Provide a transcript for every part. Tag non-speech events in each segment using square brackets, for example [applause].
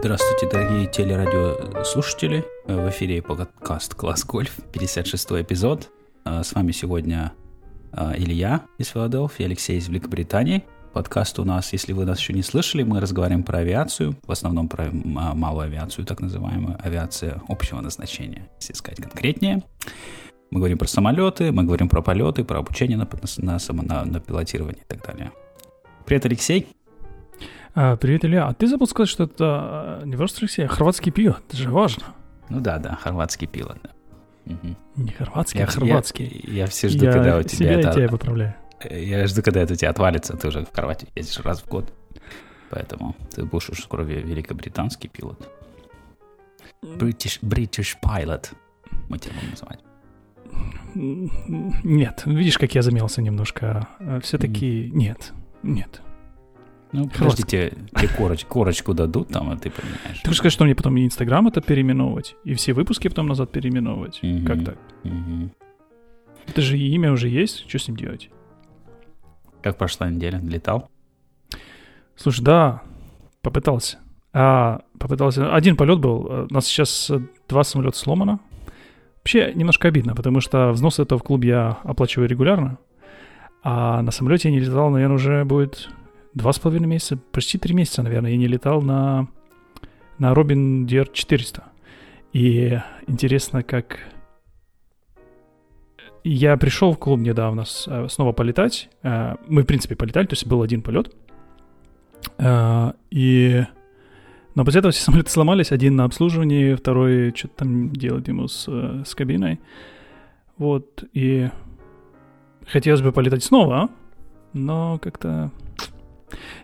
Здравствуйте, дорогие телерадиослушатели. В эфире подкаст «Класс Гольф», 56 эпизод. А, с вами сегодня а, Илья из Филадельфии, Алексей из Великобритании. Подкаст у нас, если вы нас еще не слышали, мы разговариваем про авиацию, в основном про малую авиацию, так называемую авиация общего назначения, если искать конкретнее. Мы говорим про самолеты, мы говорим про полеты, про обучение на, на, на, на пилотирование и так далее. Привет, Алексей. А, привет, Илья. А ты забыл сказать, что это а, не просто Алексей, а хорватский пилот. Это же важно. Ну да, да, хорватский пилот. Да. Угу. Не хорватский, я, а хорватский. Я, я все жду, я когда у тебя себя это... тебя поправляю. Я жду, когда это у тебя отвалится. Ты уже в Хорватии ездишь раз в год. Поэтому ты будешь уже скоро великобританский пилот. British, British pilot. Мы тебя будем называть. Нет, видишь, как я замялся немножко. Все-таки mm. нет, нет. Ну, подождите, тебе короч, корочку дадут там, а ты поменяешь. Ты сказать, что мне потом и Инстаграм это переименовывать, и все выпуски потом назад переименовывать? Угу, как так? Угу. Это же имя уже есть, что с ним делать? Как прошла неделя? Летал? Слушай, да, попытался. А, попытался. Один полет был. У нас сейчас два самолета сломано. Вообще немножко обидно, потому что взносы этого в клуб я оплачиваю регулярно. А на самолете я не летал, наверное, уже будет два с половиной месяца, почти три месяца, наверное, я не летал на, на Robin DR 400. И интересно, как... Я пришел в клуб недавно э, снова полетать. Э, мы, в принципе, полетали, то есть был один полет. Э, и... Но после этого все [laughs] самолеты сломались. Один на обслуживании, второй что-то там делать ему с, с кабиной. Вот, и хотелось бы полетать снова, но как-то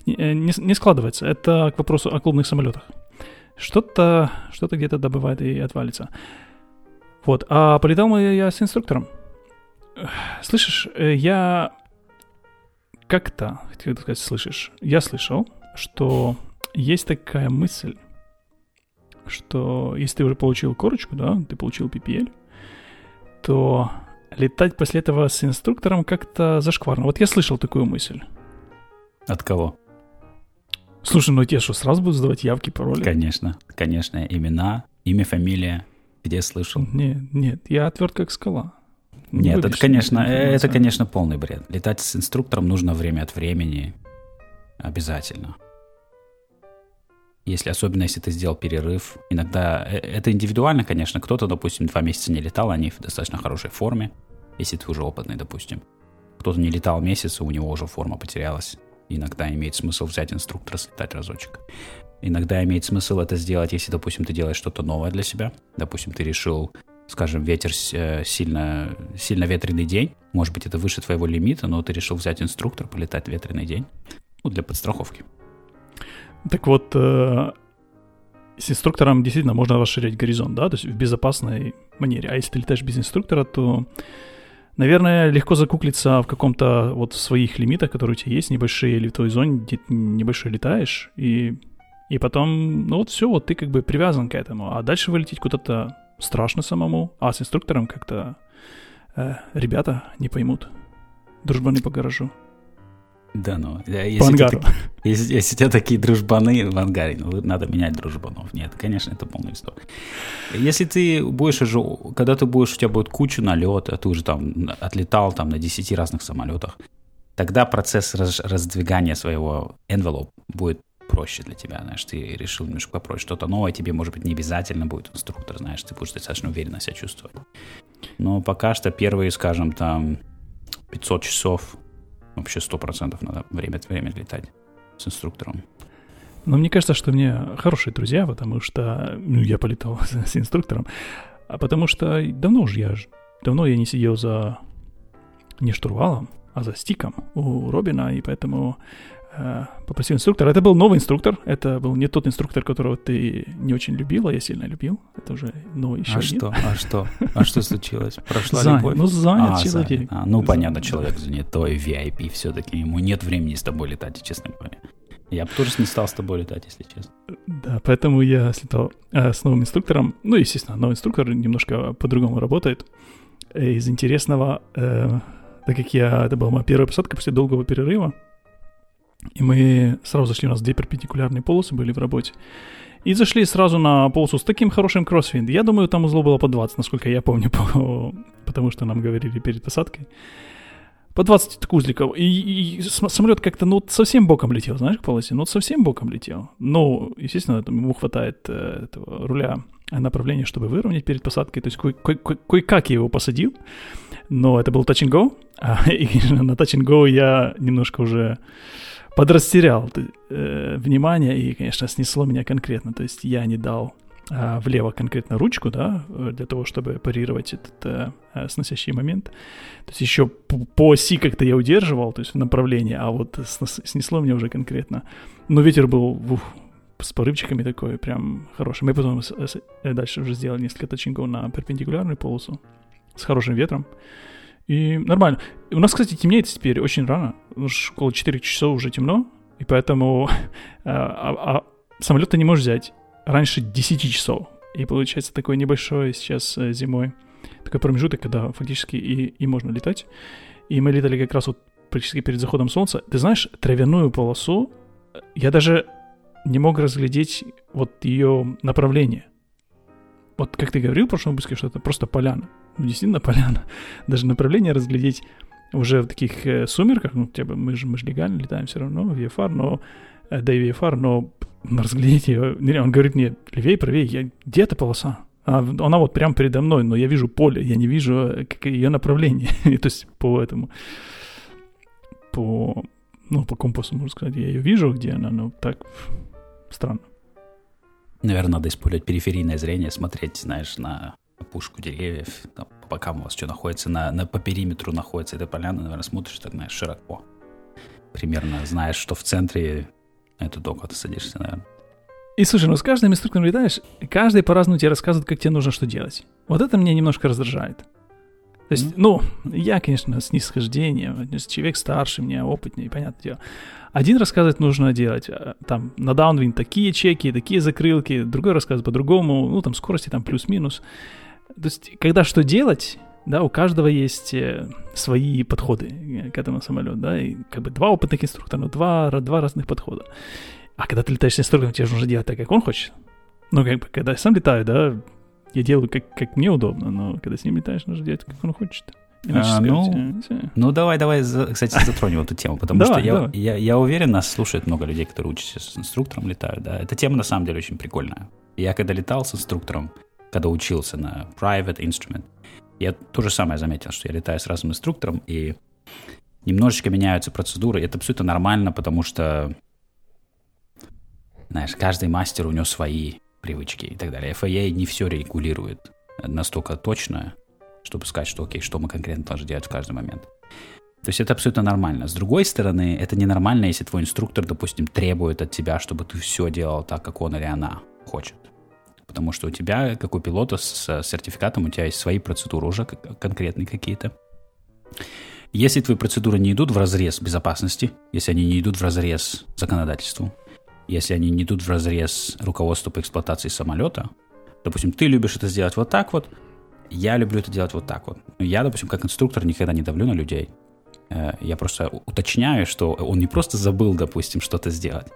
не, не складывается. Это к вопросу о клубных самолетах. Что-то что где-то добывает и отвалится. Вот. А полетал я с инструктором. Слышишь, э, я как-то, хотел сказать, слышишь, я слышал, что есть такая мысль, что если ты уже получил корочку, да, ты получил PPL, то летать после этого с инструктором как-то зашкварно. Вот я слышал такую мысль. От кого? Слушай, ну тебе что, сразу будут задавать явки, пароли? Конечно, конечно. Имена, имя, фамилия. Где слышал? Нет, нет, я тверд как скала. Нет, это, конечно, это, конечно, полный бред. Летать с инструктором нужно время от времени. Обязательно. Если, особенно если ты сделал перерыв. Иногда э, это индивидуально, конечно. Кто-то, допустим, два месяца не летал, они в достаточно хорошей форме, если ты уже опытный, допустим. Кто-то не летал месяц, у него уже форма потерялась. Иногда имеет смысл взять инструктора, слетать разочек. Иногда имеет смысл это сделать, если, допустим, ты делаешь что-то новое для себя. Допустим, ты решил, скажем, ветер э, сильно, сильно ветреный день. Может быть, это выше твоего лимита, но ты решил взять инструктор, полетать в ветреный день. Ну, для подстраховки. Так вот, э, с инструктором действительно можно расширять горизонт, да, то есть в безопасной манере. А если ты летаешь без инструктора, то Наверное, легко закуклиться в каком-то вот своих лимитах, которые у тебя есть, небольшие, или в твоей зоне, где ты небольшой летаешь, и, и потом, ну вот все, вот ты как бы привязан к этому, а дальше вылететь куда-то страшно самому, а с инструктором как-то э, ребята не поймут. Дружбаны по гаражу. Да, ну, если, по ангару. Ты, если, если у тебя такие дружбаны в ангаре, ну, надо менять дружбанов. Нет, конечно, это полная история. Если ты будешь уже, когда ты будешь, у тебя будет куча налета, ты уже там отлетал там на 10 разных самолетах, тогда процесс раз, раздвигания своего envelope будет проще для тебя, знаешь, ты решил немножко попроще что-то новое, тебе, может быть, не обязательно будет инструктор, знаешь, ты будешь достаточно уверенно себя чувствовать. Но пока что первые, скажем, там 500 часов Вообще сто процентов надо время от времени летать с инструктором. Но мне кажется, что мне хорошие друзья, потому что ну, я полетал [laughs] с, инструктором, а потому что давно уже я давно я не сидел за не штурвалом, а за стиком у Робина, и поэтому попросил инструктора. Это был новый инструктор, это был не тот инструктор, которого ты не очень любил, а я сильно любил. Это уже новый еще А один. что? А что? А что случилось? Прошла занят, любовь? Ну, занят а, человек. Занят. А, ну, занят. понятно, человек занятой, VIP все-таки. Ему нет времени с тобой летать, честно говоря. Я бы тоже не стал с тобой летать, если честно. Да, поэтому я слетал э, с новым инструктором. Ну, естественно, новый инструктор немножко по-другому работает. Э, из интересного, э, так как я, это была моя первая посадка после долгого перерыва, и мы сразу зашли, у нас две перпендикулярные полосы были в работе. И зашли сразу на полосу с таким хорошим кроссфинд. Я думаю, там узлов было по 20, насколько я помню, [laughs] по, потому что нам говорили перед посадкой. По 20 узликов. И, и самолет как-то, ну, совсем боком летел, знаешь, к полосе? Ну, совсем боком летел. Ну, естественно, ему хватает э, этого руля направления, чтобы выровнять перед посадкой. То есть кое-как я его посадил, но это был touch and go. [laughs] А, и на touch and go я немножко уже подрастерял э, внимание и, конечно, снесло меня конкретно. То есть я не дал э, влево конкретно ручку, да, для того, чтобы парировать этот э, э сносящий момент. То есть еще по, оси как-то я удерживал, то есть в направлении, а вот снесло меня уже конкретно. Но ветер был ух, с порывчиками такой, прям хороший. Мы потом э, дальше уже сделали несколько точников на перпендикулярную полосу с хорошим ветром. И нормально. У нас, кстати, темнеет теперь очень рано. Уж около 4 часов уже темно. И поэтому [laughs] а, а, а самолет ты не можешь взять раньше 10 часов. И получается такой небольшой сейчас э, зимой такой промежуток, когда фактически и, и можно летать. И мы летали как раз вот практически перед заходом солнца. Ты знаешь, травяную полосу э, я даже не мог разглядеть вот ее направление. Вот как ты говорил в прошлом выпуске, что это просто поляна ну, действительно [laughs] поляна. Даже направление разглядеть уже в таких э, сумерках, ну, типа, мы же, мы же легально летаем все равно VFR, но, э, да и VFR, но разглядеть ее, он говорит мне, левее, правее, я, где эта полоса? А, она вот прямо передо мной, но я вижу поле, я не вижу э, как ее направление, [laughs] то есть по этому, по, ну, по компасу, можно сказать, я ее вижу, где она, но так странно. Наверное, надо использовать периферийное зрение, смотреть, знаешь, на опушку деревьев, там, по бокам у вас что находится, на, на, по периметру находится эта поляна, наверное, смотришь так, знаешь, широко. Примерно знаешь, что в центре эту доку ты садишься, наверное. И слушай, ну с каждым инструктором летаешь, каждый по-разному тебе рассказывает, как тебе нужно что делать. Вот это меня немножко раздражает. То есть, mm-hmm. ну, я, конечно, с нисхождением, человек старше меня, опытнее, понятное дело. Один рассказывает, нужно делать, э, там, на даунвин такие чеки, такие закрылки, другой рассказывает по-другому, ну, там, скорости там плюс-минус. То есть, когда что делать, да, у каждого есть э, свои подходы э, к этому самолету, да, и как бы два опытных инструктора, но два, два разных подхода. А когда ты летаешь с инструктором, тебе нужно делать так, как он хочет. Ну, как бы, когда я сам летаю, да, я делаю, как, как мне удобно, но когда с ним летаешь, нужно делать, как он хочет. а, ну, ну, давай, давай, кстати, затронем эту тему, потому что я, я, я уверен, нас слушает много людей, которые учатся с инструктором, летают, да. Эта тема на самом деле очень прикольная. Я когда летал с инструктором, когда учился на private instrument, я то же самое заметил, что я летаю с разным инструктором, и немножечко меняются процедуры. Это абсолютно нормально, потому что, знаешь, каждый мастер, у него свои привычки и так далее. FAA не все регулирует настолько точно, чтобы сказать, что окей, что мы конкретно должны делать в каждый момент. То есть это абсолютно нормально. С другой стороны, это ненормально, если твой инструктор, допустим, требует от тебя, чтобы ты все делал так, как он или она хочет потому что у тебя, как у пилота с сертификатом, у тебя есть свои процедуры уже конкретные какие-то. Если твои процедуры не идут в разрез безопасности, если они не идут в разрез законодательству, если они не идут в разрез руководству по эксплуатации самолета, допустим, ты любишь это сделать вот так вот, я люблю это делать вот так вот. Я, допустим, как инструктор никогда не давлю на людей. Э, я просто уточняю, что он не просто забыл, допустим, что-то сделать,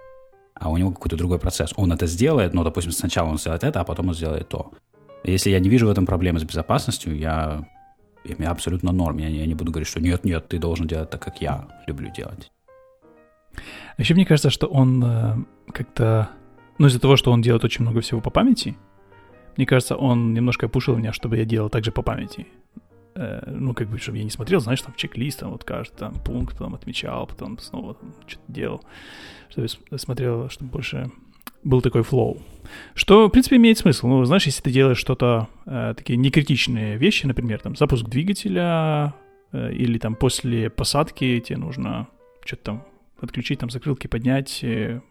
а у него какой-то другой процесс. Он это сделает, но, допустим, сначала он сделает это, а потом он сделает то. Если я не вижу в этом проблемы с безопасностью, я, я абсолютно норм. Я, я не буду говорить, что нет, нет, ты должен делать так, как я люблю делать. Еще мне кажется, что он э, как-то... Ну, из-за того, что он делает очень много всего по памяти, мне кажется, он немножко пушил меня, чтобы я делал также по памяти. Э, ну, как бы, чтобы я не смотрел, знаешь, там, чек-лист, там, вот каждый там пункт, потом отмечал, потом снова там, что-то делал чтобы смотрел, чтобы больше был такой флоу. Что, в принципе, имеет смысл. Ну, знаешь, если ты делаешь что-то, э, такие некритичные вещи, например, там, запуск двигателя, э, или там после посадки тебе нужно что-то там подключить, там, закрылки поднять, э,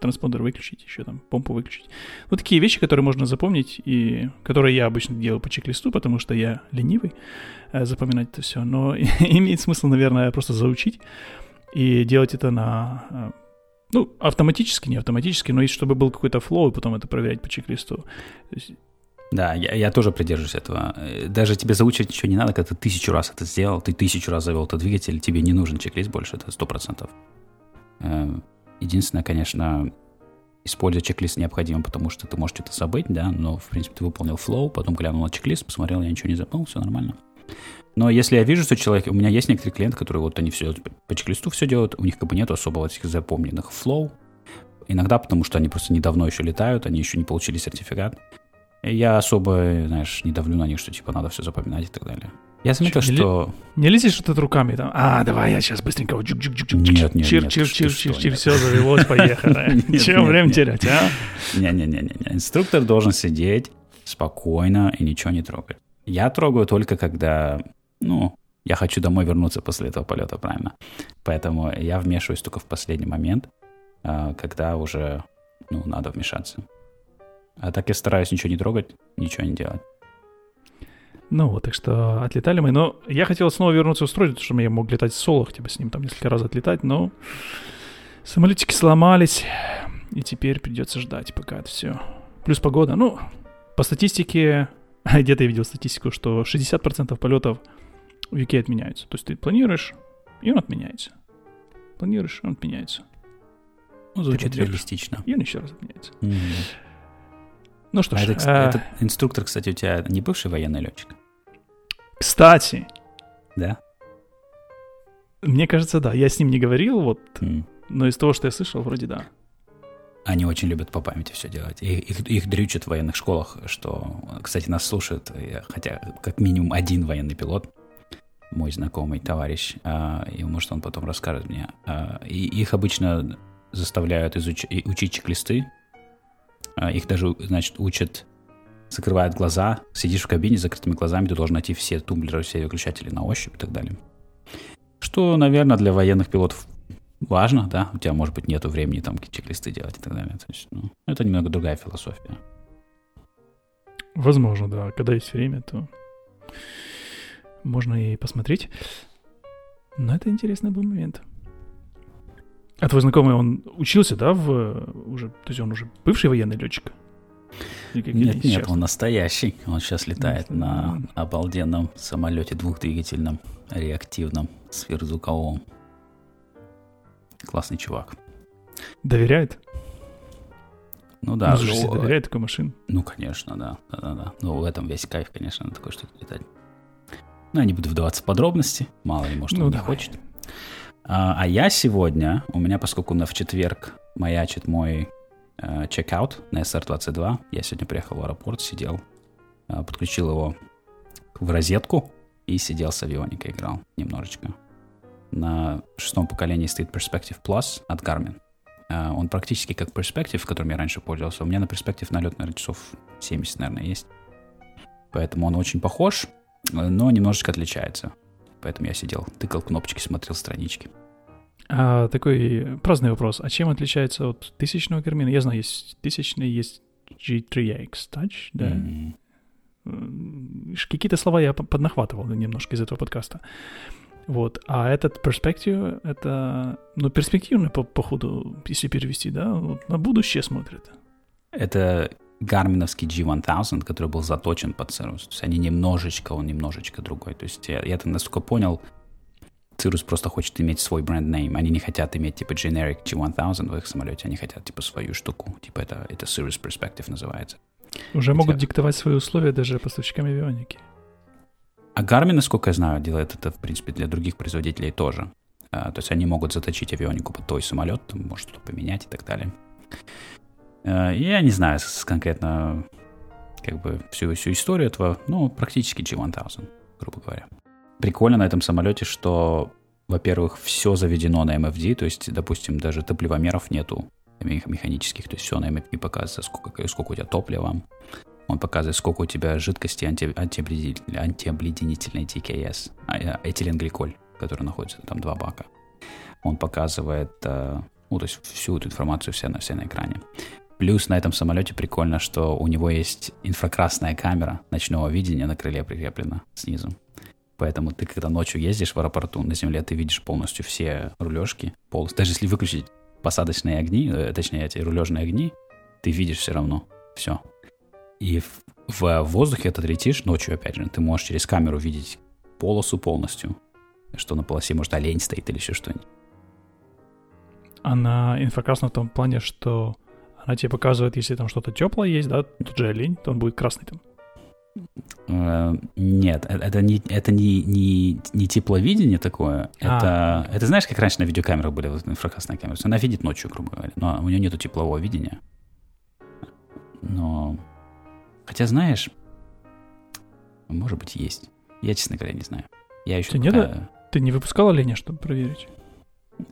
транспондер выключить, еще там, помпу выключить. Вот такие вещи, которые можно запомнить, и которые я обычно делаю по чек-листу, потому что я ленивый э, запоминать это все. Но [laughs] имеет смысл, наверное, просто заучить и делать это на э, ну, автоматически, не автоматически, но если чтобы был какой-то флоу, и потом это проверять по чек-листу. Да, я, я тоже придерживаюсь этого. Даже тебе заучивать ничего не надо, когда ты тысячу раз это сделал, ты тысячу раз завел этот двигатель, тебе не нужен чек-лист больше, это сто процентов. Единственное, конечно, использовать чек-лист необходимо, потому что ты можешь что-то забыть, да, но, в принципе, ты выполнил flow, потом глянул на чек-лист, посмотрел, я ничего не забыл, все нормально. Но если я вижу, что человек... У меня есть некоторые клиенты, которые вот они все по чек-листу все делают, у них как бы нет особо этих запомненных flow. Иногда потому, что они просто недавно еще летают, они еще не получили сертификат. Я особо, знаешь, не давлю на них, что типа надо все запоминать и так далее. Я заметил, не что... Не лезешь что-то руками там? А, давай я сейчас быстренько джук джук джук Нет, нет, чир, нет, чир, чир, что, чир, чир, все завелось, поехали. [laughs] Нет, время терять, а? Не-не-не, инструктор должен сидеть спокойно и ничего не трогать. Я трогаю только когда, ну, я хочу домой вернуться после этого полета, правильно? Поэтому я вмешиваюсь только в последний момент, а, когда уже, ну, надо вмешаться. А так я стараюсь ничего не трогать, ничего не делать. Ну вот, так что отлетали мы. Но я хотел снова вернуться в строй, чтобы я мог летать в солах, типа с ним там несколько раз отлетать, но самолетики сломались, и теперь придется ждать, пока это все. Плюс погода. Ну, по статистике, [laughs] где-то я видел статистику, что 60% полетов в UK отменяются. То есть ты планируешь, и он отменяется. Планируешь, и он отменяется. Ну, звучит реалистично. И он еще раз отменяется. Мгм. Ну что А ж, это, кс- э, этот инструктор, кстати, у тебя не бывший военный летчик, кстати, да? мне кажется, да. Я с ним не говорил, вот, М. но из того, что я слышал, вроде да. Они очень любят по памяти все делать. И- Их, их дрючат в военных школах, что, кстати, нас слушает, э, хотя как минимум один военный пилот, мой знакомый товарищ, а, и может он потом расскажет мне. А, И их обычно заставляют изуч- учить чек-листы. А, Их даже, значит, учат, закрывают глаза, сидишь в кабине с закрытыми глазами, ты должен найти все тумблеры, все выключатели на ощупь и так далее. Что, наверное, для военных пилотов важно, да, у тебя, может быть, нету времени там чек-листы делать и так далее. То ну, это немного другая философия. Возможно, да. Когда есть время, то можно и посмотреть. Но это интересный был момент. А твой знакомый, он учился, да, в уже, то есть он уже бывший военный летчик? Нет, они нет, сейчас? он настоящий. Он сейчас летает на обалденном самолете двухдвигательном, реактивном, сверхзвуковом. Классный чувак. Доверяет? Ну да, Ну, слушай, ну, доверяет такой машине. ну, конечно, да, да, да, да. Ну, в этом весь кайф, конечно, на такой штуке летать. Ну, я не буду вдаваться в подробности, мало ли, может, Ну, он не давай. хочет. А, а я сегодня, у меня, поскольку на в четверг маячит мой э, чекаут на SR-22, я сегодня приехал в аэропорт, сидел, э, подключил его в розетку и сидел с авионикой, играл немножечко. На шестом поколении стоит Perspective Plus от Garmin. Э, он практически как Perspective, которым я раньше пользовался. У меня на Perspective налет, наверное, часов 70, наверное, есть. Поэтому он очень похож, но немножечко отличается. Поэтому я сидел, тыкал кнопочки, смотрел странички. А, такой праздный вопрос. А чем отличается от тысячного Гармина? Я знаю, есть тысячный, есть G3X Touch, да? М, Какие-то слова я по- поднахватывал немножко из этого подкаста. Вот. А этот перспектив, это, ну, перспективный, по, походу, если перевести, да, вот на будущее смотрит. Это гарминовский G1000, который был заточен под Cirrus. То есть они немножечко, он немножечко другой. То есть я, я это насколько понял, Cirrus просто хочет иметь свой бренд-нейм. Они не хотят иметь типа generic G1000 в их самолете, они хотят типа свою штуку. Типа это, это Cirrus Perspective называется. Уже Хотя- могут диктовать свои условия даже поставщикам авионики. А Garmin, насколько я знаю, делает это, в принципе, для других производителей тоже. А, то есть они могут заточить авионику под твой самолет, там, может что-то поменять и так далее. А, я не знаю конкретно как бы всю, всю историю этого, ну, практически G1000, грубо говоря. Прикольно на этом самолете, что, во-первых, все заведено на MFD, то есть, допустим, даже топливомеров нету мех- механических, то есть все на MFD показывается, сколько, сколько у тебя топлива, он показывает, сколько у тебя жидкости анти, антиобледенитель- антиобледенительной TKS, а, э, этиленгликоль, который находится там два бака. Он показывает, э, ну, то есть всю эту информацию вся на, вся на экране. Плюс на этом самолете прикольно, что у него есть инфракрасная камера ночного видения на крыле прикреплена снизу. Поэтому ты, когда ночью ездишь в аэропорту на земле, ты видишь полностью все рулежки. Полностью. Даже если выключить посадочные огни, э, точнее, эти рулежные огни, ты видишь все равно все. И в, в воздухе, ты летишь ночью, опять же, ты можешь через камеру видеть полосу полностью. Что на полосе, может, олень стоит или еще что-нибудь. А на инфракрасном в том плане, что Она тебе показывает, если там что-то теплое есть, да, тот же олень, то он будет красный там. Э, нет, э, это не, это не, не, не тепловидение такое. А. Это, это знаешь, как раньше на видеокамерах были инфракрасные камеры. Она видит ночью, грубо говоря, но у нее нету теплового видения. Но... Хотя, знаешь, может быть, есть. Я, честно говоря, не знаю. Я еще Ты, пока... нет, ты не выпускал оленя, чтобы проверить?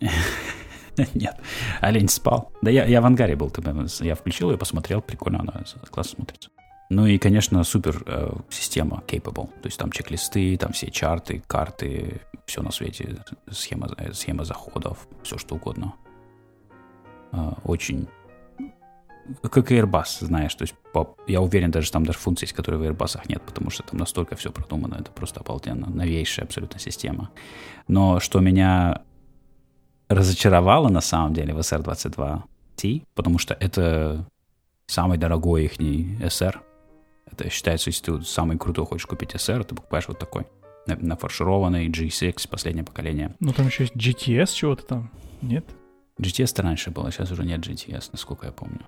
[laughs] [laughs] Нет, олень спал. Да я, я в ангаре был, я включил ее, посмотрел, прикольно, она классно смотрится. Ну и, конечно, супер э, система capable. То есть там чек-листы, там все чарты, карты, все на свете, схема, э, схема заходов, все что угодно. Э, очень как и Airbus, знаешь, то есть по, я уверен, даже там даже функций есть, которые в Airbus нет, потому что там настолько все продумано, это просто обалденно, новейшая абсолютно система. Но что меня разочаровало на самом деле в SR-22T, потому что это самый дорогой их SR, это считается, если ты самый крутой хочешь купить SR, ты покупаешь вот такой. Нафаршированный G6, последнее поколение. Ну, там еще есть GTS чего-то там, нет? GTS-то раньше было, сейчас уже нет GTS, насколько я помню.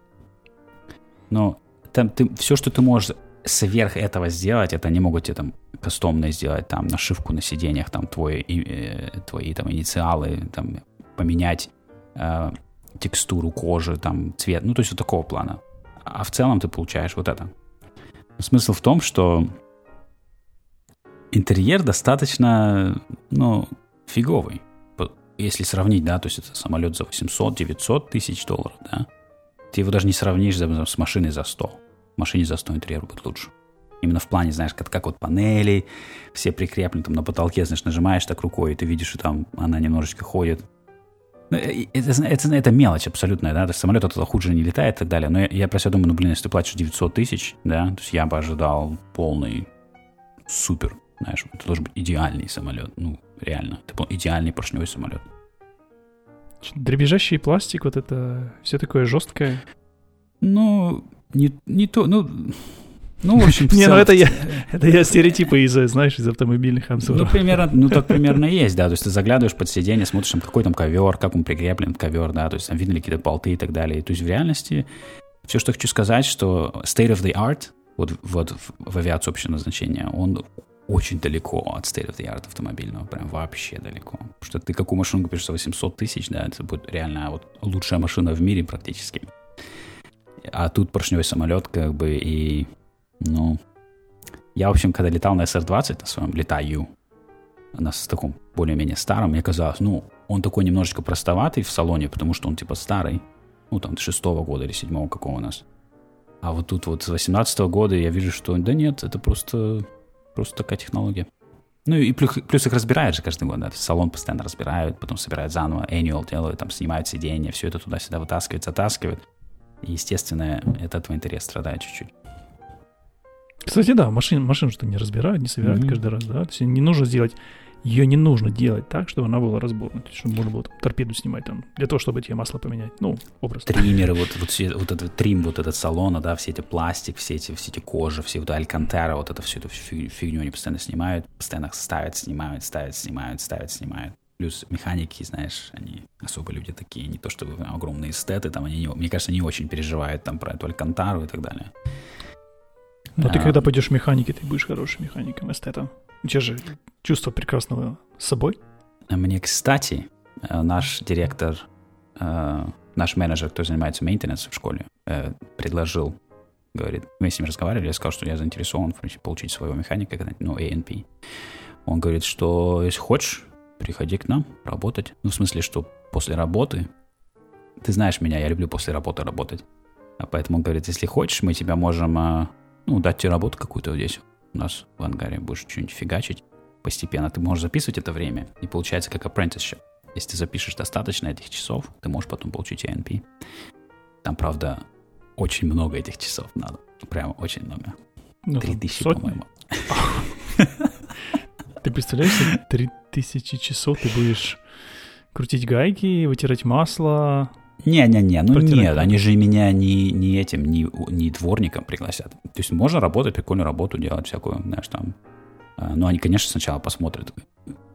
Но там ты, все, что ты можешь сверх этого сделать, это они могут тебе там кастомно сделать, там, нашивку на сиденьях, там, твой, э, твои там инициалы, там, поменять э, текстуру кожи, там, цвет, ну, то есть вот такого плана. А в целом ты получаешь вот это. Смысл в том, что интерьер достаточно, ну, фиговый. Если сравнить, да, то есть это самолет за 800-900 тысяч долларов, да, ты его даже не сравнишь с машиной за 100. В машине за 100 интерьер будет лучше. Именно в плане, знаешь, как, как вот панели, все прикреплены там на потолке, знаешь, нажимаешь так рукой, и ты видишь, что там она немножечко ходит. Ну, это, это, это мелочь абсолютная, да, то есть самолет оттуда хуже не летает и так далее. Но я, я про себя думаю, ну, блин, если ты платишь 900 тысяч, да, то есть я бы ожидал полный супер, знаешь, это должен быть идеальный самолет, ну, реально, это идеальный поршневой самолет. Дребезжащий пластик, вот это все такое жесткое. Ну, не, не то, ну, ну, в общем, в Не, ну это я, это я стереотипы из, знаешь, из автомобильных обзоров. Ну, примерно, ну, так примерно есть, да, то есть ты заглядываешь под сиденье, смотришь, там, какой там ковер, как он прикреплен, ковер, да, то есть там видно ли какие-то болты и так далее. То есть в реальности все, что хочу сказать, что state of the art, вот, вот в, в авиации общего назначения, он очень далеко от state of the art автомобильного, прям вообще далеко. Потому что ты какую машину купишь за 800 тысяч, да, это будет реально вот лучшая машина в мире практически. А тут поршневой самолет, как бы, и, ну, я, в общем, когда летал на SR-20, на своем летаю, на таком более-менее старом, мне казалось, ну, он такой немножечко простоватый в салоне, потому что он типа старый, ну, там, шестого года или седьмого какого у нас. А вот тут вот с 18 года я вижу, что да нет, это просто Просто такая технология. Ну и плюс, плюс их разбирают же каждый год, да, салон постоянно разбирают, потом собирают заново, annual делают, там снимают сиденья, все это туда-сюда вытаскивают, затаскивают. И, естественно, от этого интерес страдает чуть-чуть. Кстати, да, машин, машин что не разбирают, не собирают mm-hmm. каждый раз, да, то есть не нужно сделать ее не нужно делать так, чтобы она была разборна. То есть, чтобы можно было там, торпеду снимать там, для того, чтобы тебе масло поменять. Ну, образ. Триммеры, вот, вот, все, вот этот трим, вот этот салона, да, все эти пластик, все эти, все эти кожи, все вот алькантера, вот это всю эту фигню они постоянно снимают, постоянно ставят, снимают, ставят, снимают, ставят, снимают. Плюс механики, знаешь, они особо люди такие, не то чтобы огромные эстеты, там они, не, мне кажется, не очень переживают там про эту алькантару и так далее. Но а, ты когда пойдешь в механике, ты будешь хорошим механиком, эстетом. У тебя же чувство прекрасного с собой. Мне, кстати, э, наш директор, э, наш менеджер, кто занимается мейнтенансом в школе, э, предложил, говорит, мы с ним разговаривали, я сказал, что я заинтересован в принципе, получить своего механика, ну, ANP. Он говорит, что если хочешь, приходи к нам работать. Ну, в смысле, что после работы, ты знаешь меня, я люблю после работы работать. А поэтому он говорит, если хочешь, мы тебя можем, ну, дать тебе работу какую-то здесь у нас в ангаре, будешь что-нибудь фигачить постепенно. Ты можешь записывать это время, и получается как apprenticeship. Если ты запишешь достаточно этих часов, ты можешь потом получить ANP. Там, правда, очень много этих часов надо. Прямо очень много. Ну, Три тысячи, по-моему. [laughs] Ты представляешь, три тысячи часов ты будешь крутить гайки, вытирать масло, не-не-не, ну нет, они же меня не, не этим, не, не дворником пригласят. То есть можно работать, прикольную работу делать, всякую, знаешь, там. А, но они, конечно, сначала посмотрят,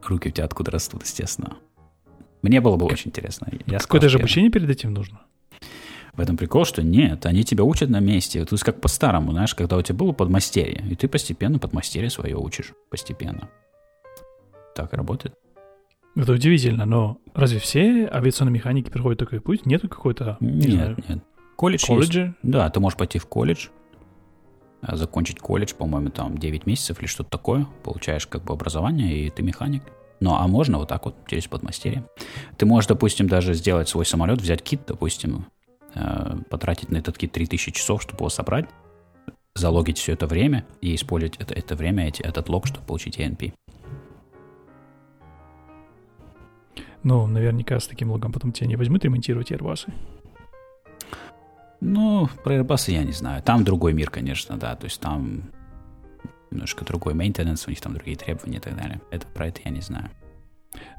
руки у тебя откуда растут, естественно. Мне было бы очень интересно. Какое-то же обучение перед этим нужно? В этом прикол, что нет, они тебя учат на месте. То есть как по-старому, знаешь, когда у тебя было подмастерье, и ты постепенно подмастерье свое учишь. Постепенно. Так работает. Это удивительно, но разве все авиационные механики проходят такой путь? Нету какой-то... Нет, не знаю, нет. Колледж Колледжи? Есть. Да, ты можешь пойти в колледж, а, закончить колледж, по-моему, там 9 месяцев или что-то такое, получаешь как бы образование, и ты механик. Ну, а можно вот так вот, через подмастерье. Ты можешь, допустим, даже сделать свой самолет, взять кит, допустим, э, потратить на этот кит 3000 часов, чтобы его собрать, залогить все это время и использовать это, это время, эти, этот лог, чтобы получить ENP. Ну, наверняка с таким логом потом тебя не возьмут ремонтировать Airbus. Ну, про Airbus я не знаю. Там другой мир, конечно, да. То есть там немножко другой maintenance, у них там другие требования и так далее. Это про это я не знаю.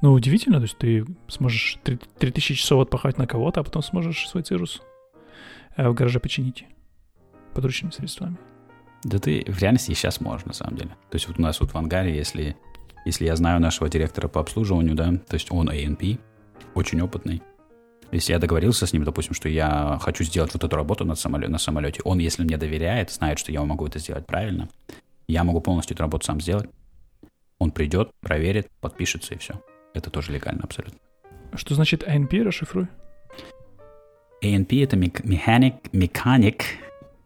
Ну, удивительно, то есть ты сможешь 3000 часов отпахать на кого-то, а потом сможешь свой цирус э, в гараже починить подручными средствами. Да ты в реальности сейчас можешь, на самом деле. То есть вот у нас вот в ангаре, если, если я знаю нашего директора по обслуживанию, да, то есть он ANP, очень опытный, если я договорился с ним, допустим, что я хочу сделать вот эту работу над самолет, на самолете, он, если мне доверяет, знает, что я могу это сделать правильно, я могу полностью эту работу сам сделать. Он придет, проверит, подпишется и все. Это тоже легально абсолютно. Что значит ANP, расшифруй? ANP — это механик, механик,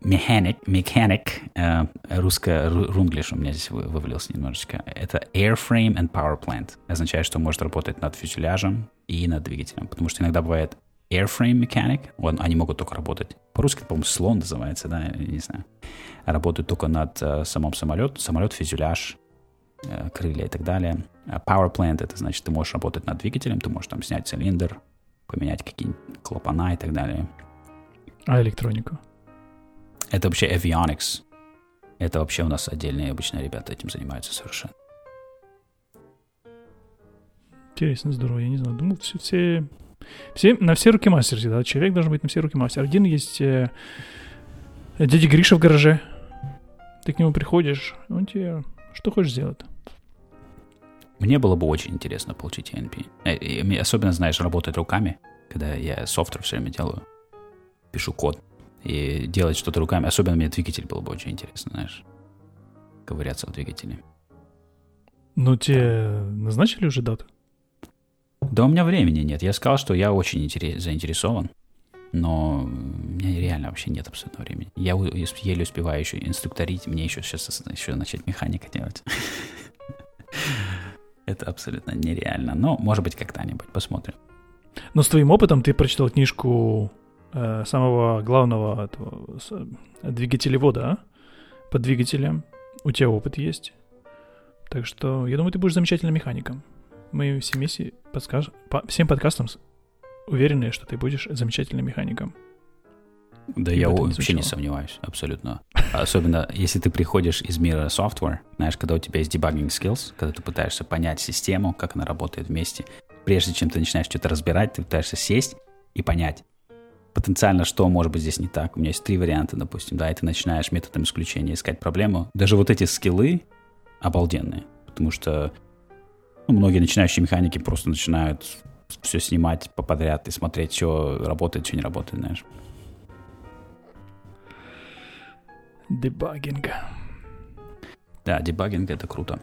mechanic, mechanic, э, русское, рунглиш у меня здесь вывалился немножечко. Это airframe and power plant. Означает, что может работать над фюзеляжем и над двигателем. Потому что иногда бывает airframe mechanic, он, они могут только работать. По-русски, по-моему, слон называется, да, не знаю. Работают только над э, самым самолетом, самолет, фюзеляж, э, крылья и так далее. А power plant, это значит, ты можешь работать над двигателем, ты можешь там снять цилиндр, поменять какие-нибудь клапана и так далее. А электронику? Это вообще avionics. Это вообще у нас отдельные обычные ребята этим занимаются совершенно. Интересно, здорово, я не знаю. Думал, все, все, все на все руки мастер, да? Человек должен быть на все руки мастер. Один есть э, дядя Гриша в гараже. Ты к нему приходишь, он тебе что хочешь сделать. Мне было бы очень интересно получить ENP. Э, особенно, знаешь, работать руками, когда я софтвер все время делаю. Пишу код и делать что-то руками. Особенно мне двигатель было бы очень интересно, знаешь, ковыряться в двигателе. Ну, тебе назначили уже дату? Да у меня времени нет. Я сказал, что я очень интерес, заинтересован, но у меня реально вообще нет абсолютно времени. Я еле успеваю еще инструкторить, мне еще сейчас еще начать механика делать. [laughs] Это абсолютно нереально. Но, может быть, когда-нибудь посмотрим. Но с твоим опытом ты прочитал книжку э, самого главного этого, двигателевода а? под двигателем. У тебя опыт есть. Так что я думаю, ты будешь замечательным механиком. Мы все вместе подскаж... по всем подкастам уверены, что ты будешь замечательным механиком. Да, я вообще не сомневаюсь, абсолютно. Особенно, если ты приходишь из мира software, знаешь, когда у тебя есть debugging skills, когда ты пытаешься понять систему, как она работает вместе, прежде чем ты начинаешь что-то разбирать, ты пытаешься сесть и понять, потенциально, что может быть здесь не так. У меня есть три варианта, допустим, да, и ты начинаешь методом исключения искать проблему. Даже вот эти скиллы обалденные, потому что ну, многие начинающие механики просто начинают все снимать по подряд и смотреть, что работает, что не работает, знаешь. Дебагинг. Да, дебагинг это круто.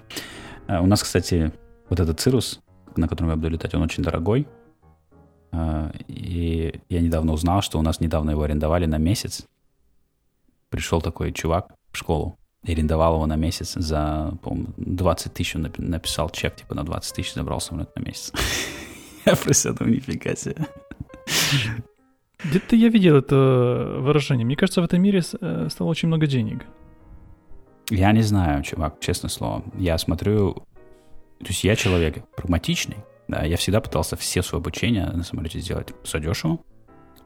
Uh, у нас, кстати, вот этот цирус, на котором я буду летать, он очень дорогой. И я недавно узнал, что у нас недавно его арендовали на месяц. Пришел такой чувак в школу и арендовал его на месяц за, по-моему, 20 тысяч. Он написал чек, типа, на 20 тысяч забрал самолет на месяц. [laughs] Я просто думаю, нифига себе. Где-то я видел это выражение. Мне кажется, в этом мире э, стало очень много денег. Я не знаю, чувак, честное слово. Я смотрю... То есть я человек прагматичный, я всегда пытался все свое обучение на самолете сделать задешево.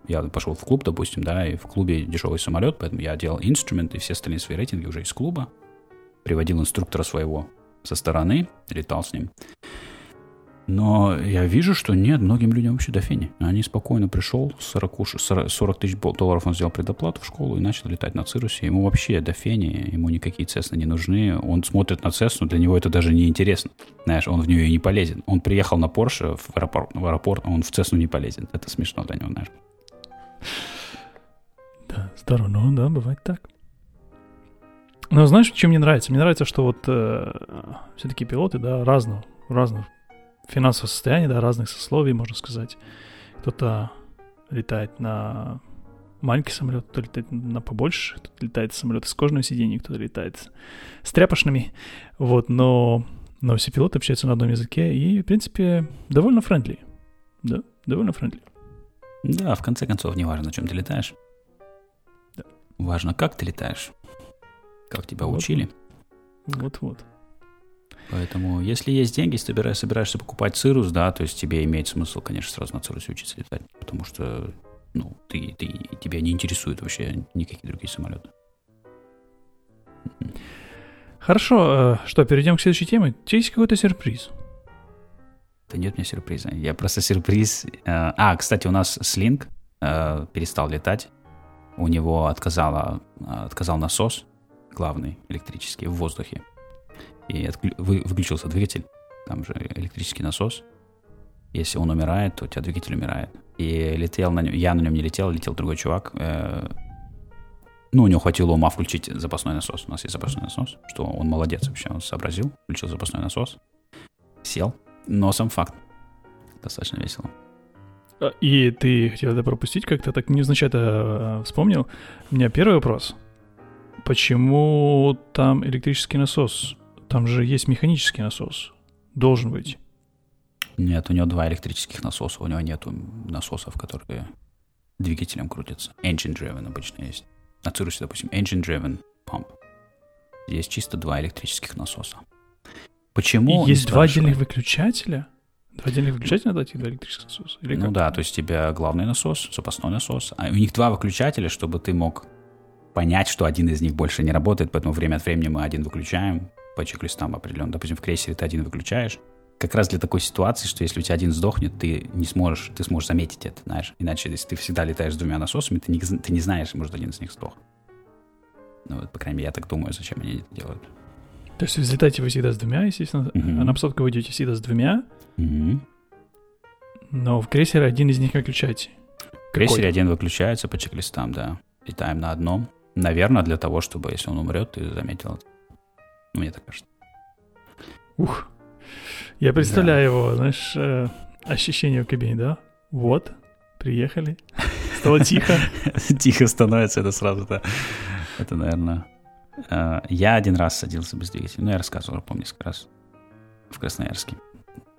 Я пошел в клуб, допустим, да, и в клубе дешевый самолет, поэтому я делал инструмент и все остальные свои рейтинги уже из клуба. Приводил инструктора своего со стороны, летал с ним. Но я вижу, что нет, многим людям вообще до фени. Они спокойно пришел, 40, 40 тысяч долларов он сделал предоплату в школу и начал летать на Цирусе. Ему вообще до фени, ему никакие Цесны не нужны. Он смотрит на Цесну, для него это даже не интересно. Знаешь, он в нее и не полезен. Он приехал на Порше в аэропорт, в аэропорт он в Цесну не полезен. Это смешно для него, знаешь. Здорово, ну да, бывает так. Но знаешь, чем мне нравится? Мне нравится, что вот э, все-таки пилоты, да, разного, разного финансового состояния, да, разных сословий, можно сказать. Кто-то летает на маленький самолет, кто летает на побольше, кто-то летает самолет с кожным сиденьем, кто-то летает с тряпочными, вот, но, но все пилоты общаются на одном языке и, в принципе, довольно friendly, да, довольно friendly. Да, в конце концов, не важно, на чем ты летаешь. Да. Важно, как ты летаешь, как тебя вот, учили. Вот-вот. Поэтому, если есть деньги, если ты собираешься покупать Цирус, да, то есть тебе имеет смысл, конечно, сразу на Цирусе учиться летать, потому что ну, ты, ты, тебя не интересуют вообще никакие другие самолеты. Хорошо, э, что, перейдем к следующей теме. У тебя есть какой-то сюрприз? Да нет у меня сюрприза. Я просто сюрприз... Э, а, кстати, у нас Слинг э, перестал летать. У него отказала, отказал насос главный электрический в воздухе. И выключился двигатель. Там же электрический насос. Если он умирает, то у тебя двигатель умирает и летел на нем, я на нем не летел, летел другой чувак. Э, ну, у него хватило ума включить запасной насос. У нас есть запасной насос, что он молодец вообще, он сообразил, включил запасной насос, сел, но сам факт. Достаточно весело. А, и ты хотел это пропустить как-то, так невзначай это вспомнил. У меня первый вопрос. Почему там электрический насос? Там же есть механический насос. Должен быть. Нет, у него два электрических насоса. У него нету насосов, которые двигателем крутятся. Engine driven обычно есть. На Цирусе, допустим, engine driven pump. Здесь чисто два электрических насоса. Почему? И есть два отдельных выключателя? Два отдельных выключателя на этих два электрических насоса? Или ну как? да, то есть у тебя главный насос, запасной насос, а у них два выключателя, чтобы ты мог понять, что один из них больше не работает, поэтому время от времени мы один выключаем по чек-листам определенно. Допустим, в крейсере ты один выключаешь, как раз для такой ситуации, что если у тебя один сдохнет, ты не сможешь, ты сможешь заметить это, знаешь. Иначе, если ты всегда летаешь с двумя насосами, ты не, ты не знаешь, может, один из них сдох. Ну, вот, по крайней мере, я так думаю, зачем они это делают. То есть взлетаете вы всегда с двумя, естественно, uh-huh. а на посадку вы идете всегда с двумя, uh-huh. но в крейсере один из них выключаете. В крейсере Какой? один выключается по чек-листам, да. Летаем на одном. Наверное, для того, чтобы, если он умрет, ты заметил это. Мне так кажется. Ух, я представляю да. его, знаешь, э, ощущение в кабине, да? Вот, приехали, стало тихо. [laughs] Тихо становится это сразу, да. Это, наверное... Э, я один раз садился без двигателя. Ну, я рассказывал, помню, несколько раз в Красноярске.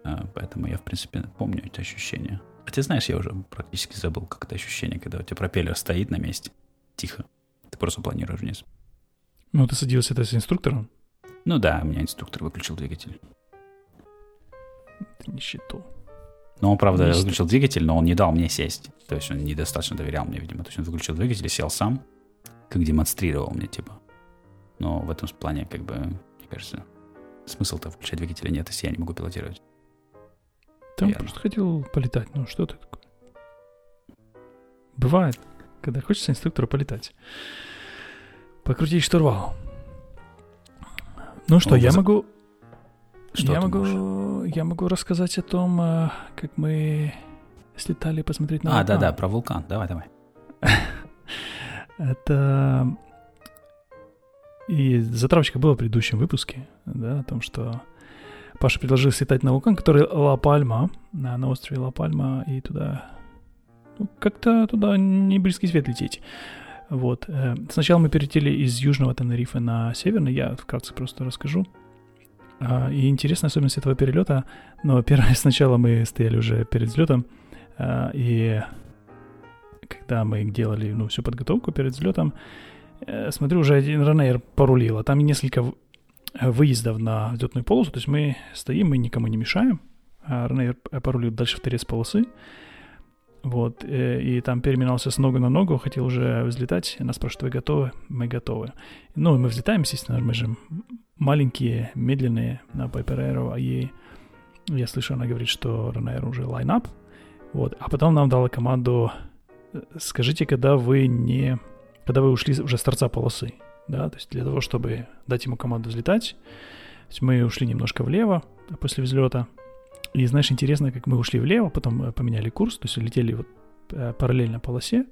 Э, поэтому я, в принципе, помню это ощущение. А ты знаешь, я уже практически забыл, как это ощущение, когда у тебя пропеллер стоит на месте, тихо. Ты просто планируешь вниз. Ну, ты садился это с инструктором? Ну да, у меня инструктор выключил двигатель нищету. Но он, правда, Нищет. выключил двигатель, но он не дал мне сесть. То есть он недостаточно доверял мне, видимо. То есть он выключил двигатель и сел сам, как демонстрировал мне, типа. Но в этом плане, как бы, мне кажется, смысл-то включать двигателя нет, если я не могу пилотировать. Там Верно. просто хотел полетать. Ну, что ты такое? Бывает, когда хочется инструктору полетать. Покрутить штурвал. Ну что, я могу что я могу, можешь? я могу рассказать о том, э, как мы слетали посмотреть на а, вулкан. А, да-да, про вулкан. Давай, давай. [laughs] Это... И затравочка была в предыдущем выпуске, да, о том, что Паша предложил слетать на вулкан, который Ла-Пальма, на, на острове Ла-Пальма, и туда... Ну, как-то туда не близкий свет лететь. Вот. Э, сначала мы перелетели из южного Тенерифа на северный, я вкратце просто расскажу. А, и интересная особенность этого перелета, но [laughs] первое, сначала мы стояли уже перед взлетом, а, и когда мы делали, ну, всю подготовку перед взлетом, э, смотрю, уже один ранейр порулил, а там несколько выездов на взлетную полосу, то есть мы стоим, мы никому не мешаем, а ранейр порулил дальше в торец полосы, вот, э, и там переминался с ногу на ногу, хотел уже взлетать, нас спрашивают, вы готовы? Мы готовы. Ну, мы взлетаем, естественно, мы же маленькие, медленные на Piper Aero, и я слышу, она говорит, что Ryanair уже лайнап, вот, а потом нам дала команду, «Э, скажите, когда вы не, когда вы ушли уже с торца полосы, да, то есть для того, чтобы дать ему команду взлетать, то есть мы ушли немножко влево после взлета, и знаешь, интересно, как мы ушли влево, потом э, поменяли курс, то есть летели вот э, параллельно полосе,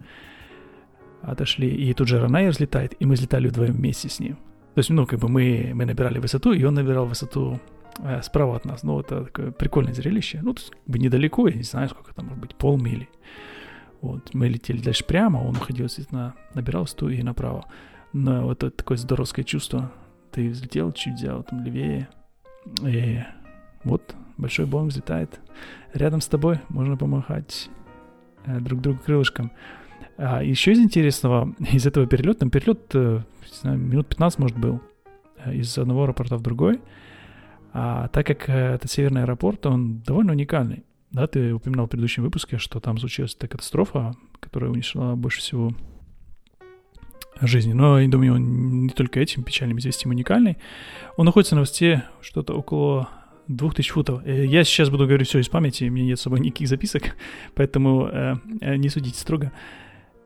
отошли, и тут же Ранайер взлетает, и мы взлетали вдвоем вместе с ним. То есть, ну, как бы мы, мы набирали высоту, и он набирал высоту э, справа от нас. Ну, это такое прикольное зрелище. Ну, есть, как бы недалеко, я не знаю, сколько там, может быть, полмили. Вот, мы летели дальше прямо, он уходил, естественно, набирал высоту и направо. Но вот это такое здоровское чувство. Ты взлетел, чуть взял там левее, и вот большой Боинг взлетает рядом с тобой, можно помахать э, друг другу крылышком. А еще из интересного, [laughs] из этого перелета, там перелет, э, не знаю, минут 15, может, был, э, из одного аэропорта в другой. А так как это северный аэропорт, он довольно уникальный. Да, ты упоминал в предыдущем выпуске, что там случилась эта катастрофа, которая унесла больше всего жизни. Но, я думаю, он не только этим печальным известием уникальный. Он находится на высоте что-то около 2000 футов. Я сейчас буду говорить все из памяти, у меня нет с собой никаких записок, [laughs] поэтому э, не судите строго.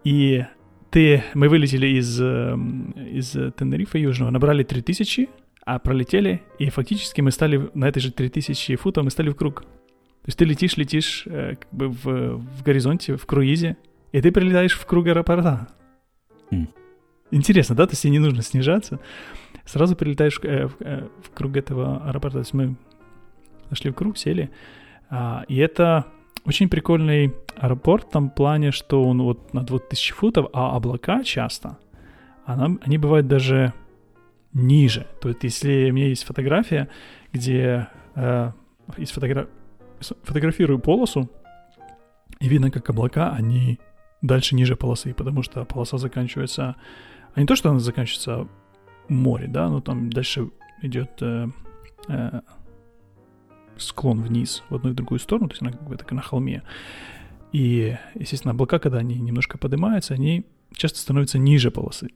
И ты, мы вылетели из, эм, из Тенерифа Южного, набрали 3000, а пролетели, и фактически мы стали на этой же 3000 футов, мы стали в круг. То есть ты летишь, летишь э, как бы в, в горизонте, в круизе, и ты прилетаешь в круг аэропорта. Mm. Интересно, да? То есть тебе не нужно снижаться. Сразу прилетаешь э, в, э, в круг этого аэропорта. То есть мы зашли в круг, сели. А, и это очень прикольный аэропорт в том плане, что он вот на 2000 футов, а облака часто, она, они бывают даже ниже. То есть если у меня есть фотография, где э, есть фотогра... фотографирую полосу, и видно, как облака, они дальше ниже полосы, потому что полоса заканчивается... А не то, что она заканчивается море, да, но там дальше идет э, э, склон вниз в одну и другую сторону, то есть она как бы так на холме. И, естественно, облака, когда они немножко поднимаются, они часто становятся ниже полосы.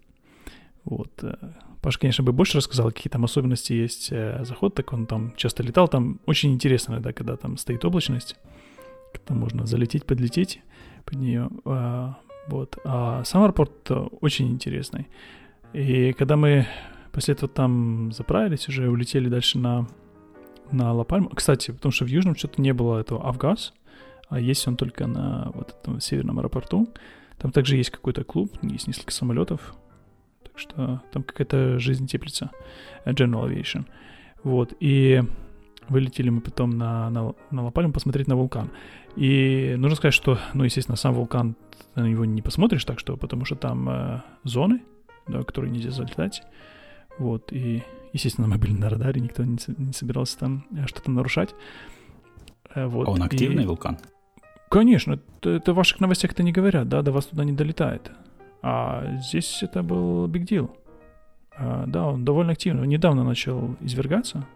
Вот. Э, Паша, конечно, бы больше рассказал, какие там особенности есть э, заход, так он там часто летал. Там очень интересно, да, когда там стоит облачность, там можно залететь, подлететь под нее. А, вот. А сам аэропорт очень интересный. И когда мы после этого там заправились, уже улетели дальше на на Ла-Пальму. Кстати, потому что в Южном что-то не было этого Авгаз, а есть он только на вот этом северном аэропорту. Там также есть какой-то клуб, есть несколько самолетов, так что там какая-то жизнь теплится. General Aviation. Вот, и вылетели мы потом на, на, на Ла-Пальму посмотреть на вулкан. И нужно сказать, что, ну, естественно, сам вулкан, на него не посмотришь так, что, потому что там э, зоны, да, которые нельзя залетать. Вот, и Естественно, мы были на радаре, никто не, не собирался там э, что-то нарушать. Э, вот. А он активный и... вулкан? Конечно, это, это в ваших новостях-то не говорят, да, до вас туда не долетает. А здесь это был big deal. А, да, он довольно активный. Он недавно начал извергаться.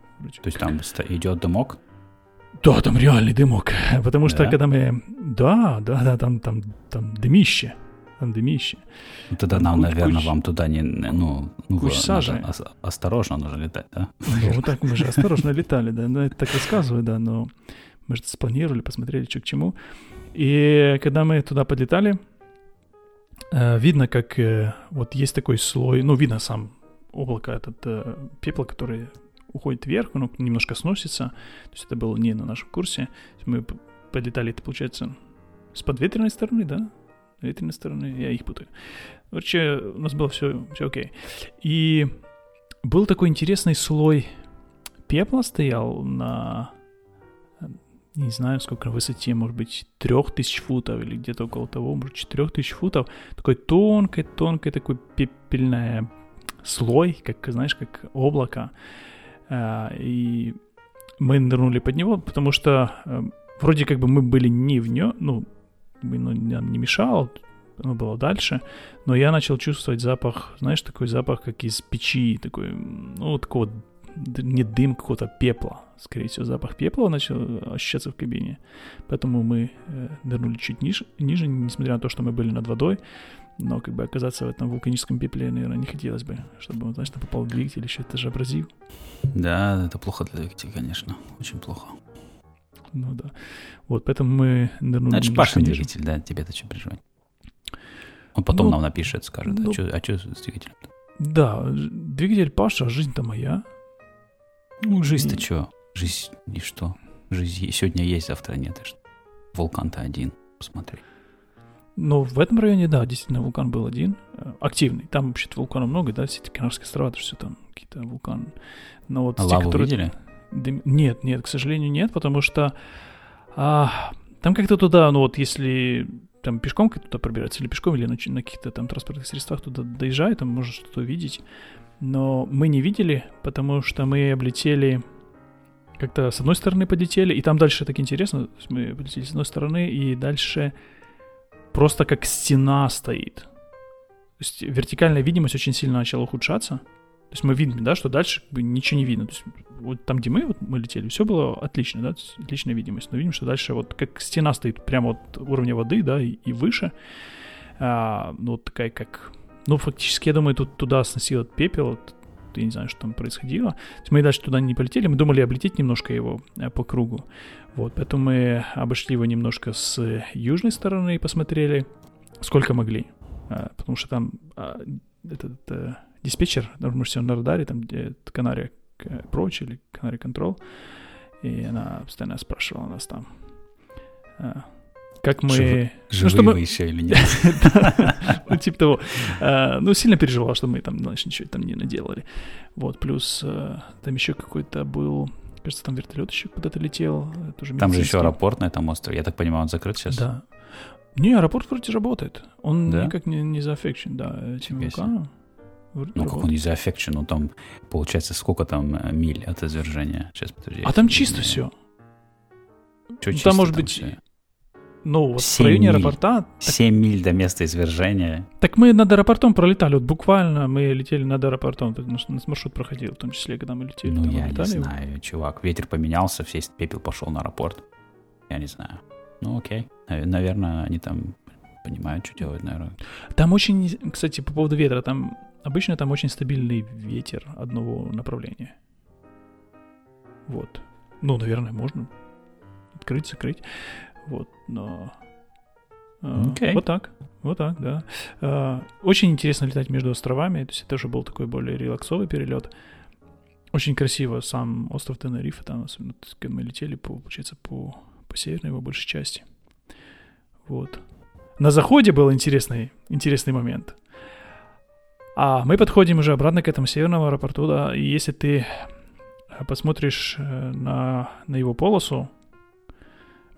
То есть там идет дымок? Да, там реальный дымок. [laughs] Потому что да? когда мы... Да, да, да, там, там, там дымище пандемище. Ну, тогда нам, куч, наверное, куч... вам туда не... Ну, ну куч сажи. Надо, осторожно нужно летать, да? Ну, вот так мы же осторожно летали, да. Ну, это так рассказываю, да, но мы же спланировали, посмотрели, что к чему. И когда мы туда подлетали, э, видно, как э, вот есть такой слой, ну, видно сам облако, этот э, пепла, который уходит вверх, но немножко сносится. То есть это было не на нашем курсе. Мы подлетали, это получается, с подветренной стороны, да? Ветреной стороны, я их путаю. Короче, у нас было все, все окей. И был такой интересный слой пепла стоял на, не знаю, сколько высоте, может быть, трех тысяч футов или где-то около того, может, четырех тысяч футов. Такой тонкой-тонкой такой пепельная слой, как, знаешь, как облако. А, и мы нырнули под него, потому что э, вроде как бы мы были не в нем, ну, ну, нам не мешало, оно было дальше, но я начал чувствовать запах, знаешь, такой запах, как из печи, такой, ну, такого, не дым какого-то пепла, скорее всего, запах пепла начал ощущаться в кабине, поэтому мы э, нырнули чуть ниже, ниже, несмотря на то, что мы были над водой, но как бы оказаться в этом вулканическом пепле, наверное, не хотелось бы, чтобы, знаешь, там попал двигатель, еще это же абразив. Да, это плохо для двигателя, конечно, очень плохо. Ну да. Вот, поэтому мы нырнули... Же Паша двигатель, да, тебе-то что переживать? Он потом ну, нам напишет, скажет, а ну, а что с двигателем -то? Да, двигатель Паша, а жизнь-то моя. Ну, жизнь-то и... что? Жизнь и что? Жизнь сегодня есть, завтра нет. Вулкан-то один, посмотри. Но в этом районе, да, действительно, вулкан был один, э, активный. Там вообще-то вулканов много, да, все эти Канарские острова, это все там какие-то вулканы. Но вот а те, лаву которые... видели? Нет, нет, к сожалению, нет, потому что а, там как-то туда, ну вот если там пешком как туда пробираться, или пешком, или на, на каких-то там транспортных средствах туда доезжают, там можно что-то увидеть. Но мы не видели, потому что мы облетели как-то с одной стороны полетели, и там дальше так интересно, мы полетели с одной стороны, и дальше просто как стена стоит. То есть вертикальная видимость очень сильно начала ухудшаться. То есть мы видим, да, что дальше ничего не видно. То есть вот там, где мы, вот мы летели, все было отлично, да, отличная видимость. Но видим, что дальше вот как стена стоит прямо от уровня воды, да, и, и выше. А, ну, вот такая как... Ну, фактически, я думаю, тут туда сносило пепел, я не знаю, что там происходило. То есть мы дальше туда не полетели, мы думали облететь немножко его э, по кругу. Вот, поэтому мы обошли его немножко с южной стороны и посмотрели, сколько могли. А, потому что там а, этот э, диспетчер, потому что на радаре, там где Канария Approach или Canary Control, и она постоянно спрашивала нас там, а, как мы... Живы, ну, живые чтобы- вы еще или [laughs] нет? Ну, типа того. А, Ну, сильно переживал, что мы там, знаешь, ничего там не наделали. Вот, плюс э, там еще какой-то был... Кажется, там вертолет еще куда-то летел. Там же еще аэропорт на этом острове. Я так понимаю, он закрыт сейчас? Да. Не, аэропорт вроде работает. Он никак не, не зафекчен, да, этим вулканом. Ну, как он работает. не заэффекчен, ну там, получается, сколько там э, миль от извержения? Сейчас, подожди. А там чисто все. Ну, чисто там, может быть, всё? Ну, вот в районе миль. аэропорта. Так, 7 миль до места извержения. так мы над аэропортом пролетали. Вот буквально мы летели над аэропортом. потому что У нас маршрут проходил, в том числе, когда мы летели. Ну, там я не облетали. знаю, чувак. Ветер поменялся, весь пепел пошел на аэропорт. Я не знаю. Ну, окей. Нав- Наверное, они там понимают, что делать, наверное. Там очень, кстати, по поводу ветра, там обычно там очень стабильный ветер одного направления. Вот. Ну, наверное, можно открыть, закрыть. Вот, но... а, Окей. Вот так, вот так, да. А, Очень интересно летать между островами, то есть это уже был такой более релаксовый перелет. Очень красиво сам остров Тенерифе, там, особенно мы летели, по, получается, по, по северной его большей части. Вот. На заходе был интересный, интересный момент. А мы подходим уже обратно к этому северному аэропорту, да, и если ты э, посмотришь э, на, на его полосу,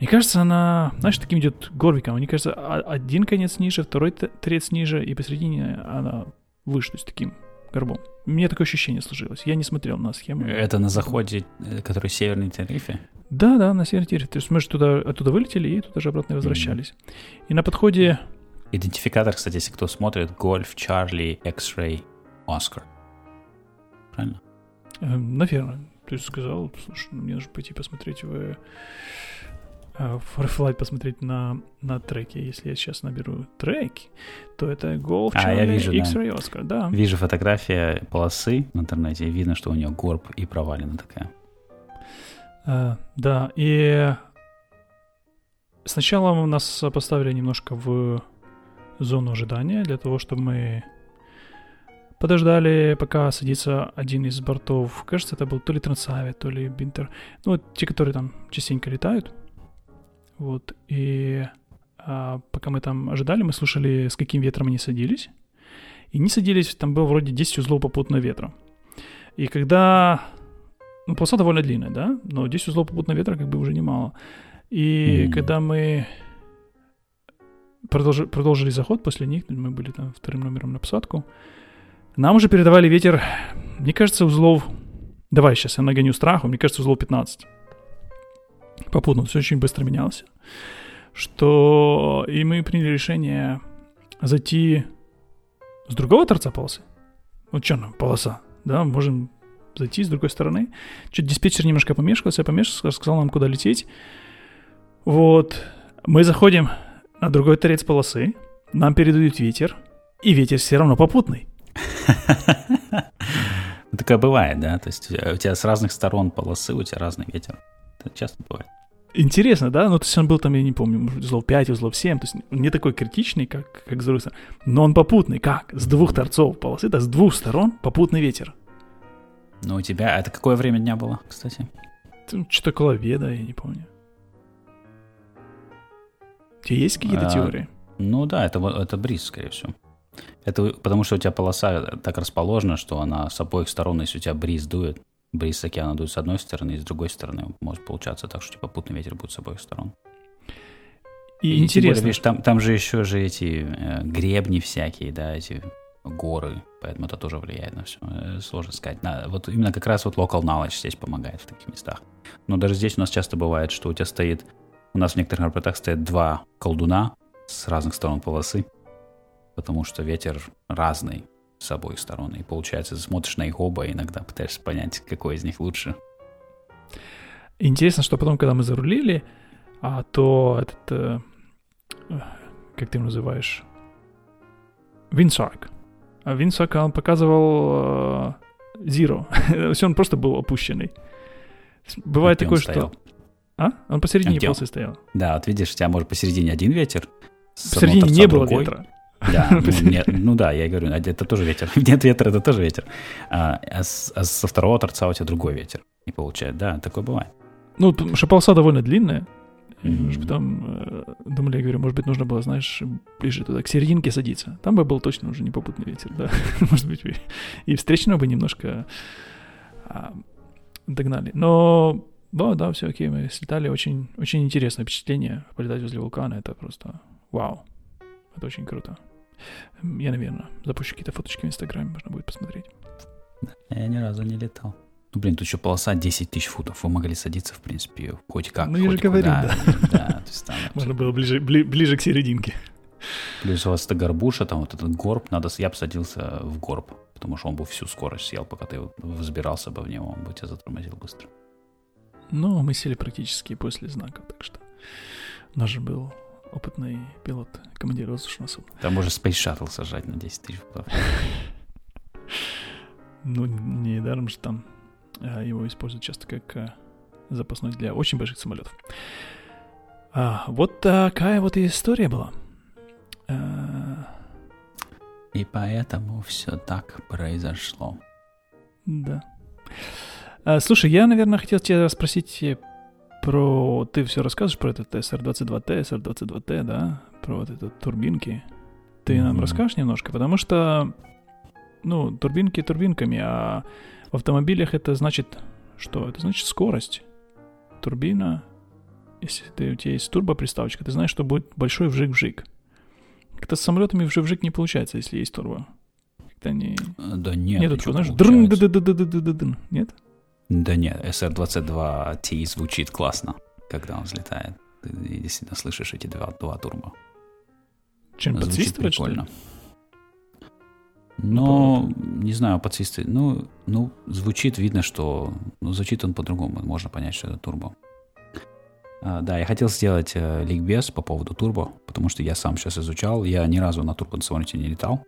мне кажется, она, знаешь, таким идет горбиком. Мне кажется, а- один конец ниже, второй торец ниже, и посередине она выше, то есть таким горбом. У меня такое ощущение сложилось. Я не смотрел на схему. Это на заходе, э, который северный Тенерифе? Да, да, на северной территории. То есть мы же туда, оттуда вылетели и туда же обратно возвращались. И на подходе... Идентификатор, кстати, если кто смотрит, Гольф, Чарли, X-Ray, Оскар. Правильно? Э, наверное. Ты сказал, слушай, ну, мне нужно пойти посмотреть в, э, в посмотреть на, на треке. Если я сейчас наберу треки, то это Golf А, я Charlie, вижу, да. X-Ray Oscar, да. Вижу фотография полосы в интернете, и видно, что у нее горб и провалина такая. Э, да, и сначала нас поставили немножко в зону ожидания для того, чтобы мы подождали, пока садится один из бортов. Кажется, это был то ли Трансавиа, то ли Бинтер. Ну, вот те, которые там частенько летают. Вот, и а, пока мы там ожидали, мы слушали, с каким ветром они садились. И не садились, там было вроде 10 узлов попутного ветра. И когда... Ну, полоса довольно длинная, да? Но 10 узлов попутного ветра как бы уже немало. И Мгм. когда мы продолжи- продолжили заход после них, мы были там вторым номером на посадку, нам уже передавали ветер, мне кажется, узлов... Давай сейчас я нагоню страху, мне кажется, узлов 15. Попутно, все очень быстро менялось. Что... И мы приняли решение зайти с другого торца полосы. Вот что нам, полоса, да, можем зайти с другой стороны. Чуть диспетчер немножко помешкался, помешкался, сказал нам, куда лететь. Вот. Мы заходим на другой торец полосы, нам передают ветер, и ветер все равно попутный. [laughs] Такое бывает, да? То есть э, у тебя с разных сторон полосы, у тебя разный ветер. Это часто бывает. Интересно, да? Ну, то есть он был там, я не помню, может, узлов 5, узлов 7, то есть не такой критичный, как, как с другой стороны. Но он попутный, как? С двух торцов полосы, да, с двух сторон попутный ветер. Ну, у тебя... Это какое время дня было, кстати? Что-то около обеда, я не помню. Тебя есть какие-то А, теории? Ну да, это, это бриз, скорее всего. Это потому что у тебя полоса так расположена, что она с обоих сторон, если у тебя бриз дует, бриз с океана дует с одной стороны, и с другой стороны может получаться так, что типа попутный ветер будет с обоих сторон. И, и интересно. Более, видишь, там, там же еще же эти э, гребни всякие, да, эти горы, поэтому это тоже влияет на все. Э, сложно сказать. На, вот именно как раз вот local knowledge здесь помогает в таких местах. Но даже здесь у нас часто бывает, что у тебя стоит, у нас в некоторых аэропортах стоят два колдуна с разных сторон полосы, потому что ветер разный с обоих сторон. И получается, смотришь на их оба и иногда пытаешься понять, какой из них лучше. Интересно, что потом, когда мы зарулили, а, то этот, э, как ты его называешь, Винсарк. А Винсарк, он показывал э, Zero. [laughs] То есть он просто был опущенный. Бывает такое, что... А? Он посередине полосы стоял. Да, вот видишь, у тебя может посередине один ветер, Посередине не было другой. ветра. Да, [laughs] ну, нет, ну да, я говорю, это тоже ветер. [laughs] Нет ветра, это тоже ветер. А, а, с, а со второго торца у тебя другой ветер. Не получается. Да, такое бывает. Ну, потому что полоса довольно длинная. Mm-hmm. Может, потом э, думали, я говорю, может быть, нужно было, знаешь, ближе туда, к серединке садиться. Там бы был точно уже не попутный ветер, да. [laughs] может быть, и встречного бы немножко а, догнали. Но, да, да, все окей, мы слетали. Очень, очень интересное впечатление полетать возле вулкана. Это просто вау. Это очень круто. Я, наверное, запущу какие-то фоточки в Инстаграме, можно будет посмотреть. Я ни разу не летал. Ну, блин, тут еще полоса 10 тысяч футов. Вы могли садиться, в принципе, хоть как. Ну, я же говорю, да. [laughs] да там, Можно было ближе, бли, ближе к серединке. Плюс у вас это горбуша, там вот этот горб, надо, я бы садился в горб, потому что он бы всю скорость съел, пока ты взбирался бы в него, он бы тебя затормозил быстро. Ну, мы сели практически после знаков, так что у нас же был опытный пилот, командир воздушного судна. Там можно Space Shuttle сажать на 10 тысяч. [laughs] Ну, не даром же там а, его используют часто как а, запасной для очень больших самолетов. А, вот такая вот и история была. А... И поэтому все так произошло. Да. А, слушай, я, наверное, хотел тебя спросить про... Ты все рассказываешь про этот SR-22T, SR-22T, да? Про вот эти турбинки. Ты mm-hmm. нам расскажешь немножко? Потому что, ну, турбинки турбинками, а в автомобилях это значит что? Это значит скорость. Турбина, если ты, у тебя есть турбоприставочка, ты знаешь, что будет большой вжик-вжик. Как-то с самолетами вжик-вжик не получается, если есть турбо. Как-то не... Да нет, Нет, такого, знаешь, дрн Нет? Да нет, SR-22T звучит классно, когда он взлетает. Ты действительно слышишь эти два, два турбо. Чем подсвистывает, прикольно. Но, ну, не знаю, подсвистывает. Ну, ну, звучит, видно, что... Ну, звучит он по-другому. Можно понять, что это турбо. А, да, я хотел сделать э, ликбез по поводу турбо, потому что я сам сейчас изучал. Я ни разу на турбо на не летал.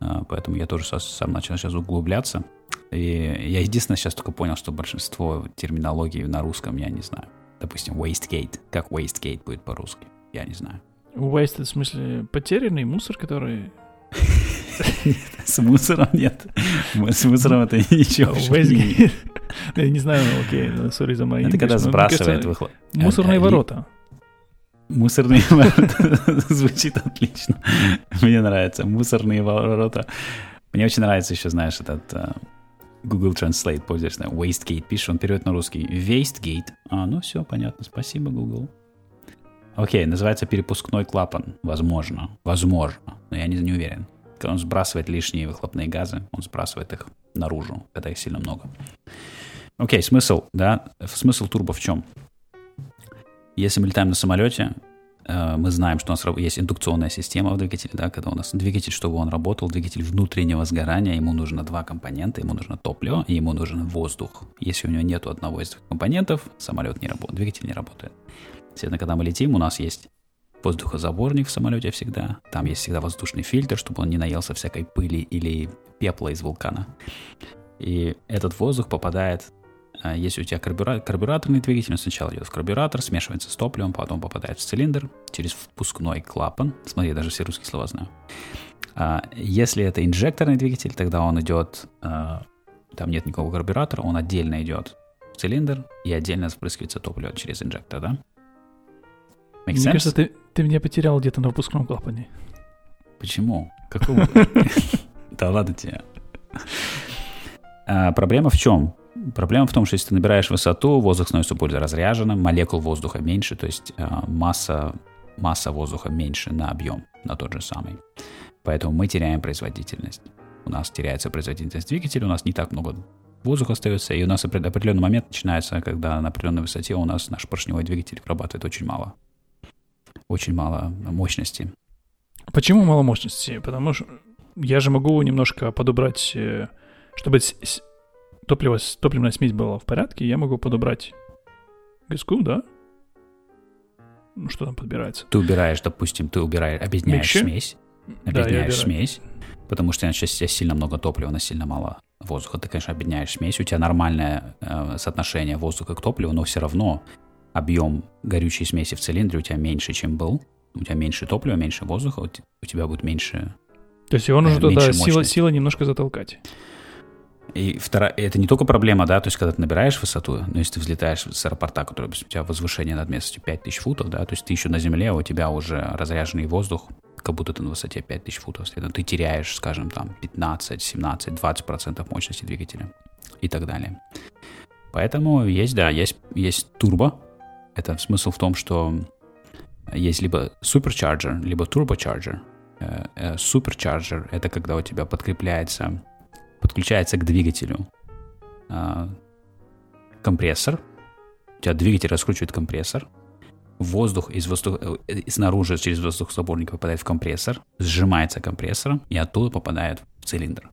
А, поэтому я тоже сам начал сейчас углубляться. И я единственное сейчас только понял, что большинство терминологии на русском я не знаю. Допустим, wastegate. Как wastegate будет по-русски? Я не знаю. Waste, в смысле, потерянный мусор, который... С мусором нет. С мусором это ничего. [laughs] Я не знаю, окей, сори за мои Это когда сбрасывает выхлоп. Мусорные ворота. Мусорные ворота. [laughs] Звучит отлично. Мне нравится. Мусорные ворота. Мне очень нравится еще, знаешь, этот э, Google Translate пользуешься, Wastegate пишешь, он переводит на русский. Wastegate. А, ну все, понятно. Спасибо, Google. Окей, называется перепускной клапан. Возможно. Возможно. Но я не, не уверен. Он сбрасывает лишние выхлопные газы, он сбрасывает их наружу, когда их сильно много. Окей, смысл, да? Смысл турбо в чем? Если мы летаем на самолете, мы знаем, что у нас есть индукционная система в двигателе, да, когда у нас двигатель, чтобы он работал, двигатель внутреннего сгорания, ему нужно два компонента, ему нужно топливо и ему нужен воздух. Если у него нет одного из двух компонентов, самолет не работает, двигатель не работает. Естественно, когда мы летим, у нас есть воздухозаборник в самолете всегда, там есть всегда воздушный фильтр, чтобы он не наелся всякой пыли или пепла из вулкана. И этот воздух попадает если у тебя карбюра... карбюраторный двигатель, он сначала идет в карбюратор, смешивается с топливом, потом попадает в цилиндр через впускной клапан. Смотри, я даже все русские слова знаю. А если это инжекторный двигатель, тогда он идет, а, там нет никакого карбюратора, он отдельно идет в цилиндр и отдельно впрыскивается топливо через инжектор, да? Make Мне sense? кажется, ты, ты меня потерял где-то на выпускном клапане. Почему? Какого? [laughs] Да ладно тебе. А, проблема в чем? Проблема в том, что если ты набираешь высоту, воздух становится более разряженным, молекул воздуха меньше, то есть а, масса, масса воздуха меньше на объем, на тот же самый. Поэтому мы теряем производительность. У нас теряется производительность двигателя, у нас не так много воздуха остается, и у нас определенный момент начинается, когда на определенной высоте у нас наш поршневой двигатель вырабатывает очень мало. Очень мало мощности. Почему мало мощности? Потому что я же могу немножко подобрать, э, чтобы топливо, топливная смесь была в порядке, я могу подобрать газку, да? Ну, что там подбирается? Ты убираешь, допустим, ты убираешь, объединяешь Микши? смесь, объединяешь да, смесь, потому что сейчас у сильно много топлива, на сильно мало воздуха. Ты, конечно, объединяешь смесь, у тебя нормальное э, соотношение воздуха к топливу, но все равно объем горючей смеси в цилиндре у тебя меньше, чем был. У тебя меньше топлива, меньше воздуха, у тебя будет меньше То есть его нужно э, туда сила, сила немножко затолкать. И вторая, это не только проблема, да, то есть когда ты набираешь высоту, но если ты взлетаешь с аэропорта, который у тебя возвышение над местностью 5000 футов, да, то есть ты еще на земле, а у тебя уже разряженный воздух, как будто ты на высоте 5000 футов, следовательно, ты теряешь, скажем, там 15, 17, 20 процентов мощности двигателя и так далее. Поэтому есть, да, есть, есть турбо. Это смысл в том, что есть либо суперчарджер, либо турбочарджер. Суперчарджер — это когда у тебя подкрепляется подключается к двигателю э, компрессор. У тебя двигатель раскручивает компрессор. Воздух из воздуха, э, снаружи через воздухозаборник попадает в компрессор, сжимается компрессором и оттуда попадает в цилиндр.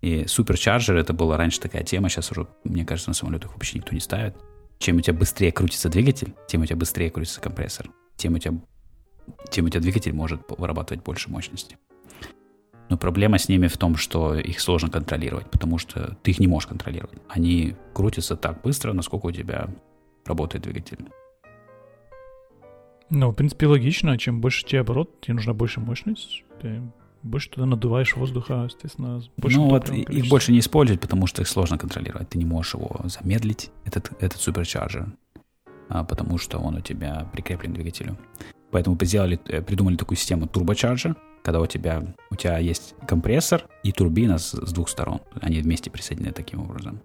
И суперчарджер это была раньше такая тема, сейчас уже, мне кажется, на самолетах вообще никто не ставит. Чем у тебя быстрее крутится двигатель, тем у тебя быстрее крутится компрессор, тем у тебя, тем у тебя двигатель может вырабатывать больше мощности. Но проблема с ними в том, что их сложно контролировать, потому что ты их не можешь контролировать. Они крутятся так быстро, насколько у тебя работает двигатель. Ну, в принципе, логично. Чем больше тебе оборот, тебе нужна больше мощность. Ты больше туда надуваешь воздуха, естественно, больше Ну вот их больше не использовать, потому что их сложно контролировать. Ты не можешь его замедлить, этот, этот суперчарджер, а, потому что он у тебя прикреплен к двигателю. Поэтому сделали, э, придумали такую систему турбочарджер, когда у тебя, у тебя есть компрессор и турбина с, с двух сторон. Они вместе присоединены таким образом.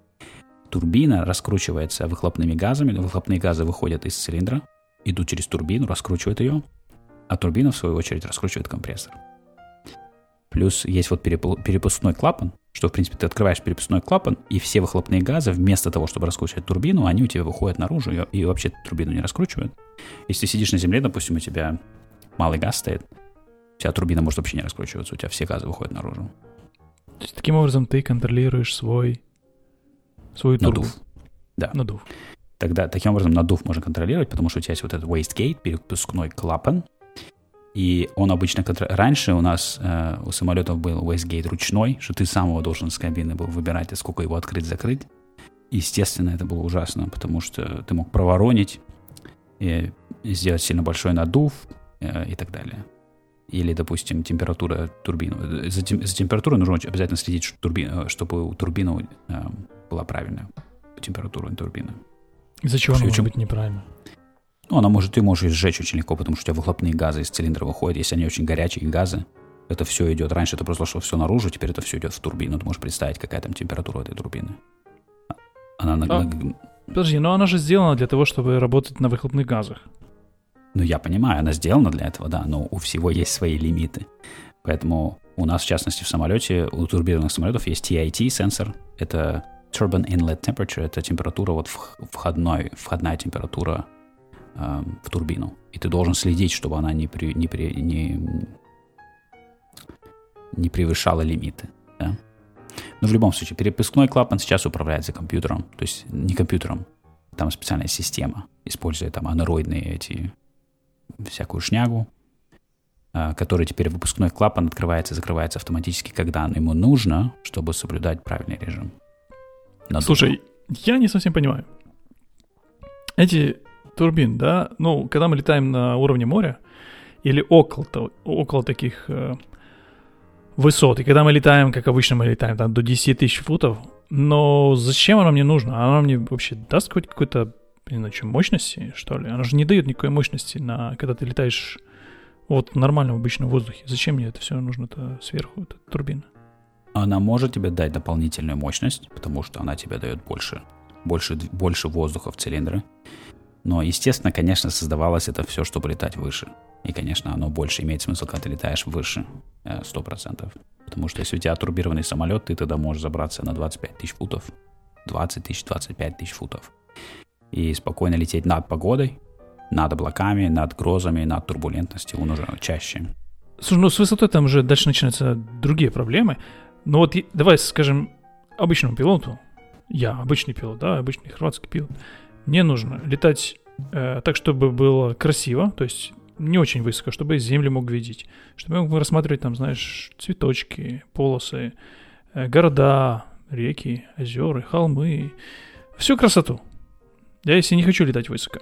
Турбина раскручивается выхлопными газами, выхлопные газы выходят из цилиндра, идут через турбину, раскручивают ее, а турбина, в свою очередь, раскручивает компрессор. Плюс есть вот перепускной клапан, что, в принципе, ты открываешь перепускной клапан, и все выхлопные газы, вместо того, чтобы раскручивать турбину, они у тебя выходят наружу и, и вообще турбину не раскручивают. Если ты сидишь на земле, допустим, у тебя малый газ стоит, тебя турбина может вообще не раскручиваться, у тебя все газы выходят наружу. То есть таким образом ты контролируешь свой свою турбу. Надув. Да. Надув. Тогда таким образом надув можно контролировать, потому что у тебя есть вот этот wastegate, перепускной клапан, и он обычно... Раньше у нас э, у самолетов был wastegate ручной, что ты сам его должен с кабины был выбирать, сколько его открыть-закрыть. Естественно, это было ужасно, потому что ты мог проворонить, и сделать сильно большой надув э, и так далее или, допустим, температура турбины. За, тем, за температурой нужно обязательно следить, чтобы, турбина, чтобы у турбины э, была правильная температура турбины. Из-за чего она может быть неправильно? Ну, она может, ты можешь сжечь очень легко, потому что у тебя выхлопные газы из цилиндра выходят, если они очень горячие газы. Это все идет. Раньше это просто шло все наружу, теперь это все идет в турбину. Ты можешь представить, какая там температура этой турбины. Она а, на... Подожди, но она же сделана для того, чтобы работать на выхлопных газах. Ну, я понимаю, она сделана для этого, да, но у всего есть свои лимиты. Поэтому у нас, в частности, в самолете, у турбированных самолетов есть TIT сенсор. Это Turbine Inlet Temperature, это температура, вот входной, входная температура э, в турбину. И ты должен следить, чтобы она не, при, не, при, не, не превышала лимиты. Да? Но в любом случае, перепускной клапан сейчас управляется компьютером. То есть не компьютером, там специальная система, используя там анероидные эти всякую шнягу, а, который теперь выпускной клапан открывается и закрывается автоматически, когда ему нужно, чтобы соблюдать правильный режим. Надолго. Слушай, я не совсем понимаю. Эти турбин, да, ну, когда мы летаем на уровне моря или около, около таких э, высот, и когда мы летаем, как обычно мы летаем, там, до 10 тысяч футов, но зачем оно мне нужно? Оно мне вообще даст хоть какой-то иначе мощности, что ли. Она же не дает никакой мощности, на, когда ты летаешь вот в нормальном обычном воздухе. Зачем мне это все нужно-то сверху, эта турбина? Она может тебе дать дополнительную мощность, потому что она тебе дает больше, больше, больше воздуха в цилиндры. Но, естественно, конечно, создавалось это все, чтобы летать выше. И, конечно, оно больше имеет смысл, когда ты летаешь выше, 100%. Э, потому что если у тебя турбированный самолет, ты тогда можешь забраться на 25 тысяч футов, 20 тысяч, 25 тысяч футов. И спокойно лететь над погодой, над облаками, над грозами, над турбулентностью, он уже чаще. Слушай, ну с высотой там уже дальше начинаются другие проблемы. Но вот давай скажем обычному пилоту, я обычный пилот, да, обычный хорватский пилот, мне нужно летать э, так, чтобы было красиво, то есть не очень высоко, чтобы землю мог видеть, чтобы я мог рассматривать там, знаешь, цветочки, полосы, э, города, реки, озера, холмы, всю красоту. Я если не хочу летать высоко,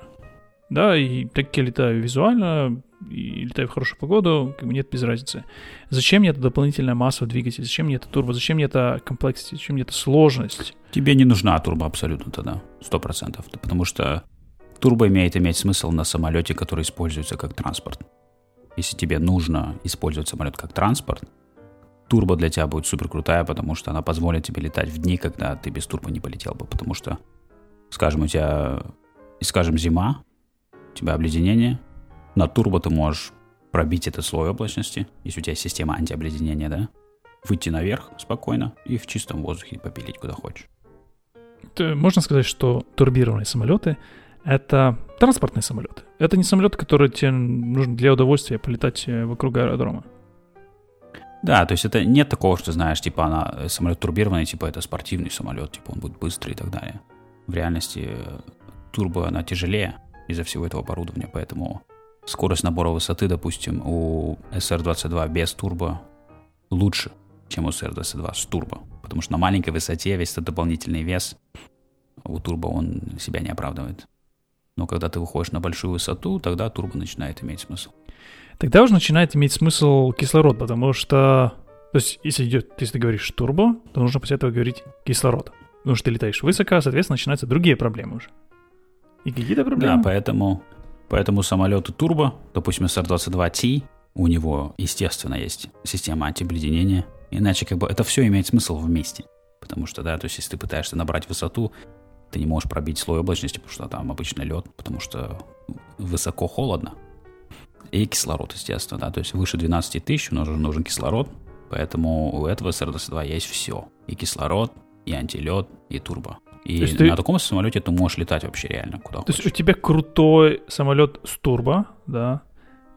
да, и так как я летаю визуально, и летаю в хорошую погоду, как бы нет без разницы. Зачем мне эта дополнительная масса двигателя? Зачем мне это турбо? Зачем мне это комплексность? Зачем мне эта сложность? Тебе не нужна турбо абсолютно тогда, сто процентов, потому что турбо имеет иметь смысл на самолете, который используется как транспорт. Если тебе нужно использовать самолет как транспорт, турбо для тебя будет супер крутая, потому что она позволит тебе летать в дни, когда ты без турбо не полетел бы. Потому что, скажем, у тебя, скажем, зима, у тебя обледенение, на турбо ты можешь пробить этот слой облачности, если у тебя система антиобледенения, да, выйти наверх спокойно и в чистом воздухе попилить куда хочешь. Можно сказать, что турбированные самолеты — это транспортные самолеты. Это не самолет, который тебе нужен для удовольствия полетать э, вокруг аэродрома. Да, то есть это нет такого, что знаешь, типа она э, самолет турбированный, типа это спортивный самолет, типа он будет быстрый и так далее. В реальности э, турбо она тяжелее, из-за всего этого оборудования, поэтому скорость набора высоты, допустим, у SR-22 без турбо лучше, чем у SR-22 с турбо, потому что на маленькой высоте весь этот дополнительный вес у турбо он себя не оправдывает. Но когда ты выходишь на большую высоту, тогда турбо начинает иметь смысл. Тогда уже начинает иметь смысл кислород, потому что, то есть, если идет, если ты говоришь турбо, то нужно после этого говорить кислород. Потому что ты летаешь высоко, соответственно, начинаются другие проблемы уже. И какие-то проблемы. Да, поэтому, поэтому самолеты турбо, допустим, SR-22T, у него, естественно, есть система антибледенения. Иначе как бы это все имеет смысл вместе. Потому что, да, то есть если ты пытаешься набрать высоту, ты не можешь пробить слой облачности, потому что там обычно лед, потому что высоко холодно. И кислород, естественно, да, то есть выше 12 тысяч нужен, нужен кислород, поэтому у этого SR-22 есть все. И кислород, и антилед, и турбо. И на ты... таком самолете ты можешь летать вообще реально куда То хочешь. есть у тебя крутой самолет с турбо, да,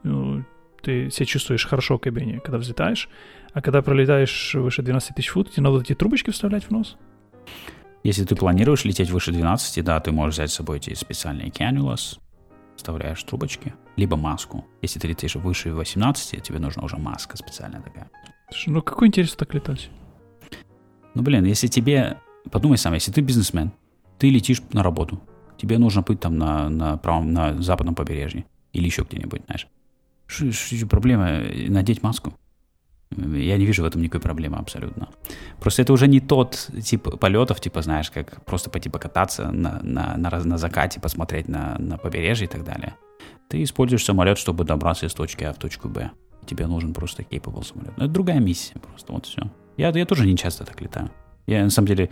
ну, ты себя чувствуешь хорошо в кабине, когда взлетаешь, а когда пролетаешь выше 12 тысяч фут, тебе надо эти трубочки вставлять в нос? Если ты планируешь лететь выше 12, да, ты можешь взять с собой эти специальные cannulas, вставляешь трубочки, либо маску. Если ты летишь выше 18, тебе нужна уже маска специальная такая. Ну какой интерес так летать? Ну, блин, если тебе Подумай сам, если ты бизнесмен, ты летишь на работу, тебе нужно быть там на, на, правом, на западном побережье или еще где-нибудь, знаешь. Что, проблема надеть маску? Я не вижу в этом никакой проблемы абсолютно. Просто это уже не тот тип полетов, типа, знаешь, как просто пойти покататься на, на, на, на закате, посмотреть на, на побережье и так далее. Ты используешь самолет, чтобы добраться из точки А в точку Б. Тебе нужен просто capable самолет. Но это другая миссия просто, вот все. Я, я тоже не часто так летаю. Я, на самом деле,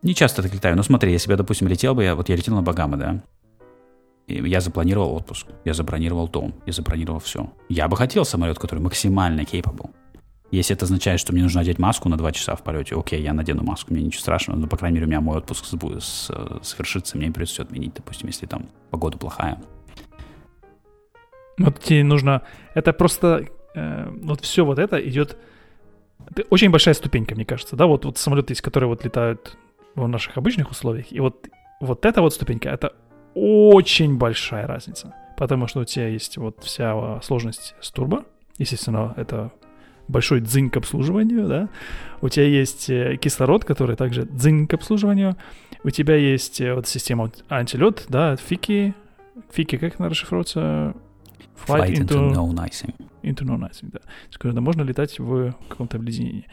не часто так летаю. Но смотри, я, допустим, летел бы, я, вот я летел на Багамы, да, я запланировал отпуск, я забронировал дом, я забронировал все. Я бы хотел самолет, который максимально capable. Если это означает, что мне нужно одеть маску на два часа в полете, окей, я надену маску, мне ничего страшного, но, по крайней мере, у меня мой отпуск совершится, мне придется отменить, допустим, если там погода плохая. Вот тебе нужно... Это просто... Э, вот все вот это идет это очень большая ступенька, мне кажется, да, вот, вот самолеты есть, которые вот летают в наших обычных условиях, и вот, вот эта вот ступенька, это очень большая разница, потому что у тебя есть вот вся сложность с турбо, естественно, это большой дзынь к обслуживанию, да, у тебя есть э, кислород, который также дзынь к обслуживанию, у тебя есть э, вот система антилет, да, фики, фики, как она расшифруется? Flight, Flight into, into no icing. Into no icing, да. Когда можно летать в каком-то обледенении.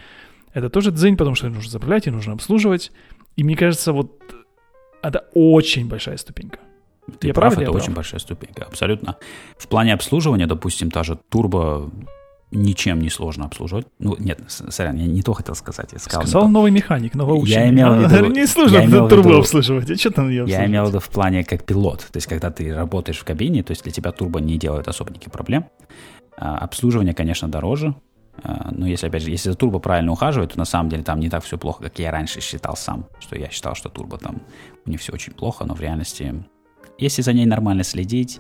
Это тоже дзынь, потому что нужно заправлять и нужно обслуживать. И мне кажется, вот это очень большая ступенька. Ты я прав, это прав? очень большая ступенька, абсолютно. В плане обслуживания, допустим, та же турбо ничем не сложно обслуживать. Ну, нет, сорян, я не то хотел сказать. Я сказал, сказал новый механик, новоученный. [laughs] Я имел в виду... Не сложно турбо обслуживать, а что там ее Я имел в виду в плане как пилот. То есть, когда ты работаешь в кабине, то есть для тебя турбо не делает особо никаких проблем. А, обслуживание, конечно, дороже. А, но если, опять же, если за турбо правильно ухаживать, то на самом деле там не так все плохо, как я раньше считал сам. Что я считал, что турбо там у них все очень плохо, но в реальности, если за ней нормально следить,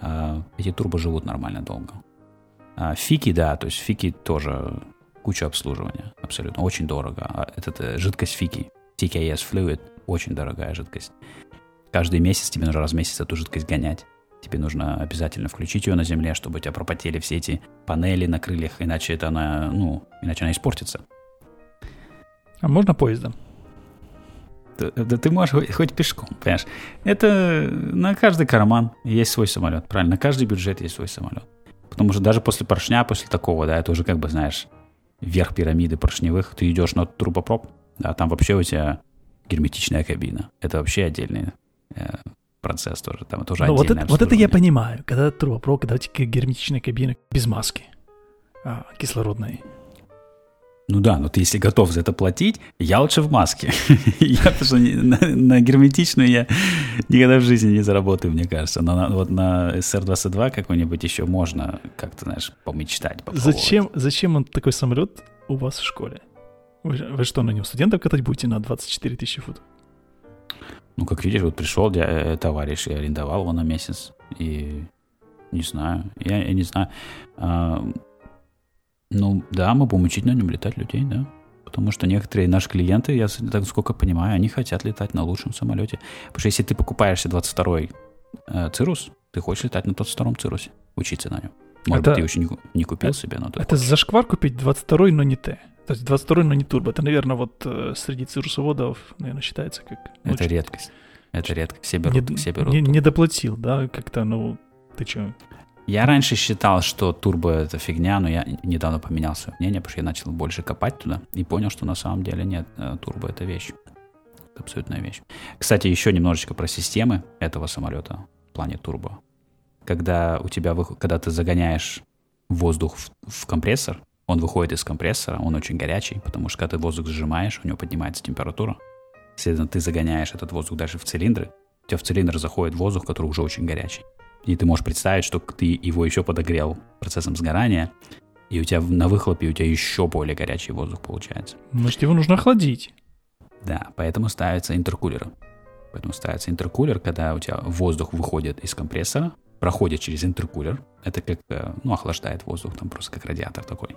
а, эти турбо живут нормально долго. А, фики, да, то есть фики тоже куча обслуживания, абсолютно, очень дорого. А этот, э, жидкость фики, TKS Fluid, очень дорогая жидкость. Каждый месяц тебе нужно раз в месяц эту жидкость гонять. Тебе нужно обязательно включить ее на земле, чтобы у тебя пропотели все эти панели на крыльях, иначе это она, ну, иначе она испортится. А можно поездом? Да, да ты можешь хоть, хоть пешком, понимаешь? Это на каждый карман есть свой самолет, правильно? На каждый бюджет есть свой самолет. Потому что даже после поршня, после такого, да, это уже как бы, знаешь, верх пирамиды поршневых, ты идешь на трубопроб, да, там вообще у тебя герметичная кабина. Это вообще отдельный э, процесс тоже. Там это уже ну, вот это, вот это я понимаю, когда трубопроб, когда у тебя герметичная кабина без маски а, кислородной. Ну да, но ты если готов за это платить, я лучше в маске. [laughs] я потому на, на герметичную я никогда в жизни не заработаю, мне кажется. Но на, вот на SR-22 какой-нибудь еще можно как-то, знаешь, помечтать. Зачем, зачем он такой самолет у вас в школе? Вы, вы что, на нем студентов катать будете на 24 тысячи футов? Ну, как видишь, вот пришел я, э, товарищ, я арендовал его на месяц, и не знаю, я, я не знаю. Ну, да, мы будем учить на нем летать людей, да. Потому что некоторые наши клиенты, я так сколько понимаю, они хотят летать на лучшем самолете. Потому что если ты покупаешься 22-й э, Цирус, ты хочешь летать на 22-м Цирусе, учиться на нем. Может это, быть, ты еще не, не купил это, себе, но ты Это хочешь. зашквар купить 22-й, но не T. То есть 22-й, но не турбо. Это, наверное, вот э, среди цирусоводов, наверное, считается как... Это редкость. Это редкость. Все берут. Не, все берут не, не доплатил, да, как-то, ну, ты что? Я раньше считал, что турбо это фигня, но я недавно поменял свое мнение, потому что я начал больше копать туда и понял, что на самом деле нет, э, турбо это вещь. Это абсолютная вещь. Кстати, еще немножечко про системы этого самолета в плане турбо. Когда у тебя, когда ты загоняешь воздух в, в компрессор, он выходит из компрессора, он очень горячий, потому что когда ты воздух сжимаешь, у него поднимается температура. Следовательно, ты загоняешь этот воздух дальше в цилиндры, у тебя в цилиндр заходит воздух, который уже очень горячий. И ты можешь представить, что ты его еще подогрел процессом сгорания, и у тебя на выхлопе у тебя еще более горячий воздух получается. Значит, его нужно охладить. Да, поэтому ставится интеркулер. Поэтому ставится интеркулер, когда у тебя воздух выходит из компрессора, проходит через интеркулер. Это как, э, ну, охлаждает воздух, там просто как радиатор такой.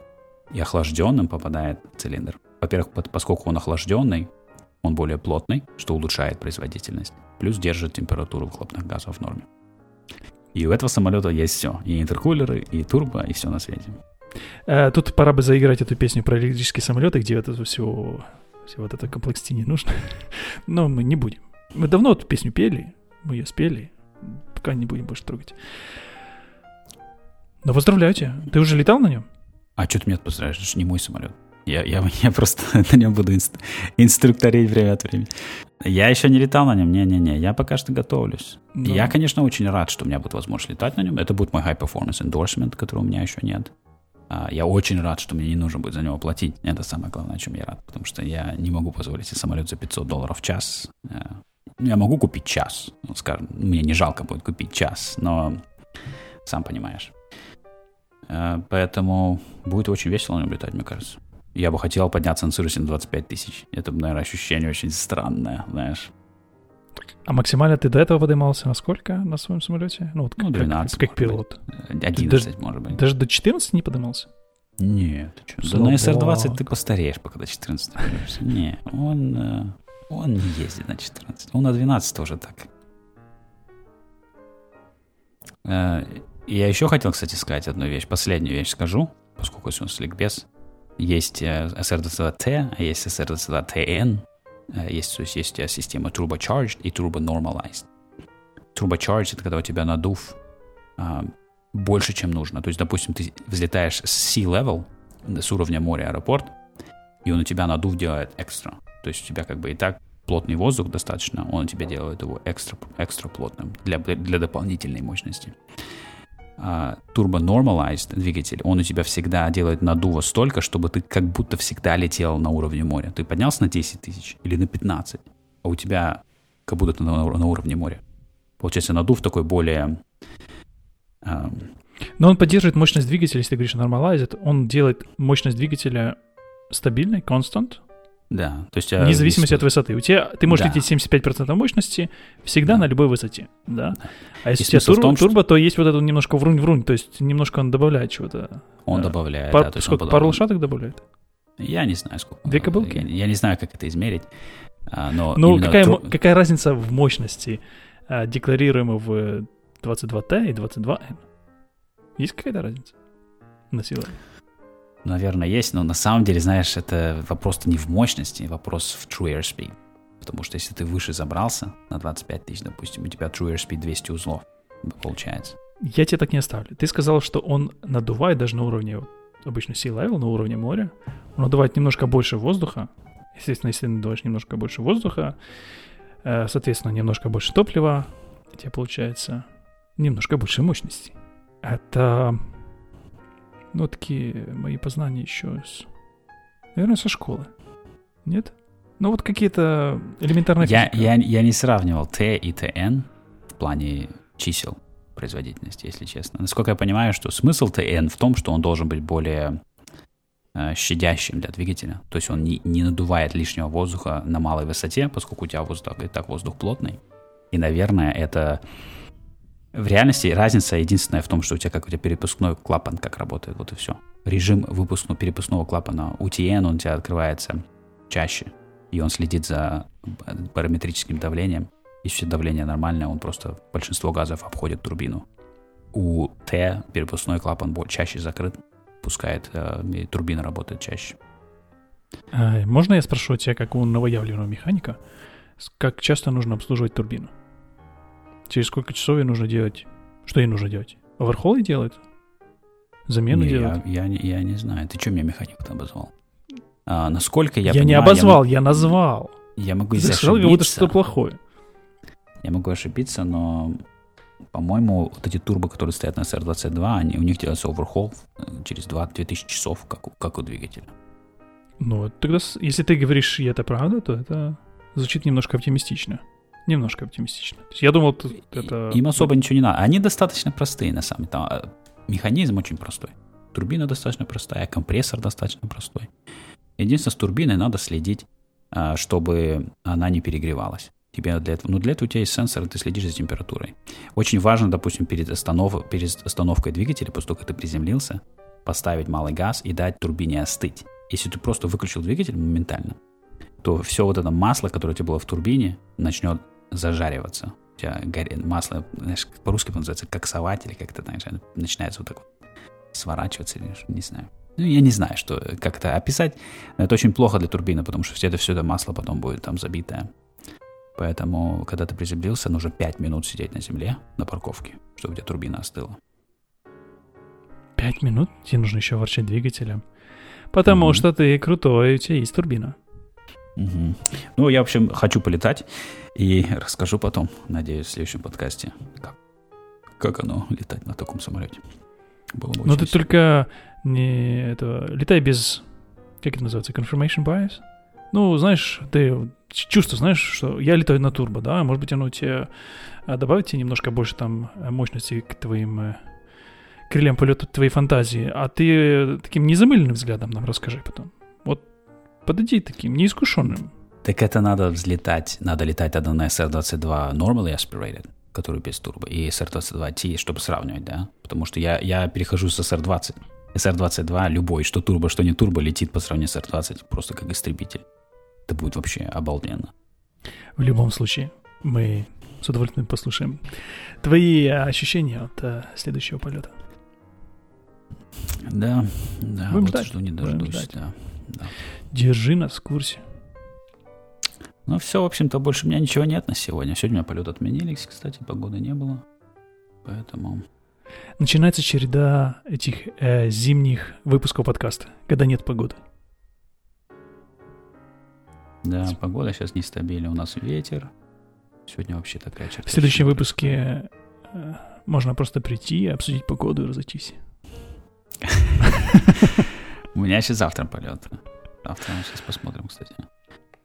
И охлажденным попадает в цилиндр. Во-первых, поскольку он охлажденный, он более плотный, что улучшает производительность. Плюс держит температуру выхлопных газов в норме. И у этого самолета есть все. И интеркулеры, и турбо, и все на свете. Э, тут пора бы заиграть эту песню про электрические самолеты, где это все, все вот это комплексти не нужно. [laughs] Но мы не будем. Мы давно эту песню пели, мы ее спели, пока не будем больше трогать. Но поздравляю тебя. Ты уже летал на нем? А что ты меня поздравляешь? Это же не мой самолет. Я, я, я просто [laughs] на нем буду инст, инструкторить время от времени. Я еще не летал на нем, не-не-не, я пока что готовлюсь. Да. Ну. Я, конечно, очень рад, что у меня будет возможность летать на нем. Это будет мой high performance endorsement, которого у меня еще нет. А, я очень рад, что мне не нужно будет за него платить. Это самое главное, о чем я рад, потому что я не могу позволить себе самолет за 500 долларов в час. Э, я могу купить час, ну, скажем, мне не жалко будет купить час, но сам понимаешь. Э, поэтому будет очень весело на нем летать, мне кажется я бы хотел подняться на Цирусе на 25 тысяч. Это, наверное, ощущение очень странное, знаешь. А максимально ты до этого поднимался на сколько на своем самолете? Ну, вот ну 12. Как, как пилот. 11, даже, может быть. Даже до 14 не поднимался? Нет, ты что? Да на SR-20 ты постареешь, пока до 14 поднимешься. Не, он, э, он не ездит на 14. Он на 12 тоже так. Э, я еще хотел, кстати, сказать одну вещь. Последнюю вещь скажу, поскольку сегодня слегбез. Есть SR22T, а есть SR22TN. Есть, то есть, есть система turbocharged и turbo normalized. Turbocharged — это когда у тебя надув а, больше, чем нужно. То есть, допустим, ты взлетаешь с sea level, с уровня моря аэропорт, и он у тебя надув делает экстра. То есть у тебя как бы и так плотный воздух достаточно, он у тебя делает его экстра, экстра плотным для, для дополнительной мощности. Uh, Turbo Normalized двигатель, он у тебя всегда делает надува столько, чтобы ты как будто всегда летел на уровне моря. Ты поднялся на 10 тысяч или на 15, а у тебя как будто ты на, на уровне моря. Получается, надув такой более... Um, но он поддерживает мощность двигателя, если ты говоришь Normalized, он делает мощность двигателя стабильной, constant, да, то есть... Вне зависимости от высоты. У тебя, ты можешь да. лететь 75% мощности всегда да. на любой высоте, да. А если и у тебя тур, том, турбо, что... то есть вот это немножко врунь-врунь, то есть немножко он добавляет чего-то. Он да. добавляет, Пар, да. То есть сколько, он пару лошадок добавляет? Я не знаю, сколько. Две кобылки? Я, я не знаю, как это измерить. А, но ну, какая, тур... какая разница в мощности, а, декларируемой в 22T и 22N? Есть какая-то разница на силу? Наверное, есть, но на самом деле, знаешь, это вопрос-то не в мощности, вопрос в true airspeed. Потому что если ты выше забрался на 25 тысяч, допустим, у тебя true airspeed 200 узлов получается. Я тебе так не оставлю. Ты сказал, что он надувает даже на уровне обычно sea level, на уровне моря. Он надувает немножко больше воздуха. Естественно, если надуваешь немножко больше воздуха, э, соответственно, немножко больше топлива, у тебя получается немножко больше мощности. Это ну, такие мои познания еще с... Наверное, со школы. Нет? Ну, вот какие-то элементарные я, я, я не сравнивал Т и ТН в плане чисел производительности, если честно. Насколько я понимаю, что смысл ТН в том, что он должен быть более э, щадящим для двигателя. То есть он не, не надувает лишнего воздуха на малой высоте, поскольку у тебя воздух и так воздух плотный. И, наверное, это в реальности разница единственная в том, что у тебя как у тебя перепускной клапан как работает, вот и все. Режим выпускного перепускного клапана UTN, он у тебя открывается чаще, и он следит за параметрическим давлением. Если давление нормальное, он просто большинство газов обходит турбину. У Т перепускной клапан чаще закрыт, пускает, э, и турбина работает чаще. А, можно я спрошу тебя, как у новоявленного механика, как часто нужно обслуживать турбину? Через сколько часов ей нужно делать? Что ей нужно делать? Оверхолы делать? Замену не, делать? Я, я, я не знаю. Ты что меня механик-то обозвал? А, насколько я Я понимаю, не обозвал, я, я назвал. Я могу Ты сказал, как будто что-то плохое. Я могу ошибиться, но, по-моему, вот эти турбо, которые стоят на SR22, они, у них делается оверхол э, через 2-2000 часов, как у, как у двигателя. Ну, тогда, если ты говоришь, и это правда, то это звучит немножко оптимистично немножко оптимистично. То есть я думал, это... Им особо ничего не надо. Они достаточно простые, на самом деле. А, механизм очень простой. Турбина достаточно простая, компрессор достаточно простой. Единственное, с турбиной надо следить, а, чтобы она не перегревалась. Тебе для этого, ну, для этого у тебя есть сенсор, ты следишь за температурой. Очень важно, допустим, перед, останов, перед остановкой двигателя, после того, как ты приземлился, поставить малый газ и дать турбине остыть. Если ты просто выключил двигатель моментально, то все вот это масло, которое у тебя было в турбине, начнет зажариваться. У тебя горит масло, знаешь, по-русски называется коксовать или как-то, знаешь, начинается вот так вот сворачиваться или не знаю. Ну, я не знаю, что как это описать. Но это очень плохо для турбины, потому что все это, все это масло потом будет там забитое. Поэтому, когда ты приземлился, нужно 5 минут сидеть на земле, на парковке, чтобы у тебя турбина остыла. 5 минут? Тебе нужно еще ворчать двигателем. Потому mm-hmm. что ты крутой, у тебя есть турбина. Угу. Ну, я, в общем, хочу полетать и расскажу потом, надеюсь, в следующем подкасте, как, как оно летать на таком самолете. Было бы Но ты только не это, летай без, как это называется, confirmation bias? Ну, знаешь, ты чувство, знаешь, что я летаю на турбо, да, может быть, оно тебе а, добавит тебе немножко больше там мощности к твоим э, крыльям полета твоей фантазии, а ты таким незамыленным взглядом нам расскажи потом. Вот подойди таким неискушенным. Так это надо взлетать, надо летать тогда на SR-22 Normally Aspirated, который без турбо, и SR-22T, чтобы сравнивать, да? Потому что я, я перехожу с SR-20. SR-22 любой, что турбо, что не турбо, летит по сравнению с SR-20 просто как истребитель. Это будет вообще обалденно. В любом случае, мы с удовольствием послушаем твои ощущения от uh, следующего полета. Да, да, Будем вот ждать. жду не дождусь, да, да. Держи нас в курсе. Ну все, в общем-то, больше у меня ничего нет на сегодня. Сегодня у меня полет отменились, кстати, погоды не было. Поэтому... Начинается череда этих э, зимних выпусков подкаста, когда нет погоды. Да, погода сейчас нестабильна. У нас ветер. Сегодня вообще такая черта. В следующем выпуске э, можно просто прийти, обсудить погоду и разойтись. [laughs] У меня еще завтра полет. Завтра мы сейчас посмотрим, кстати.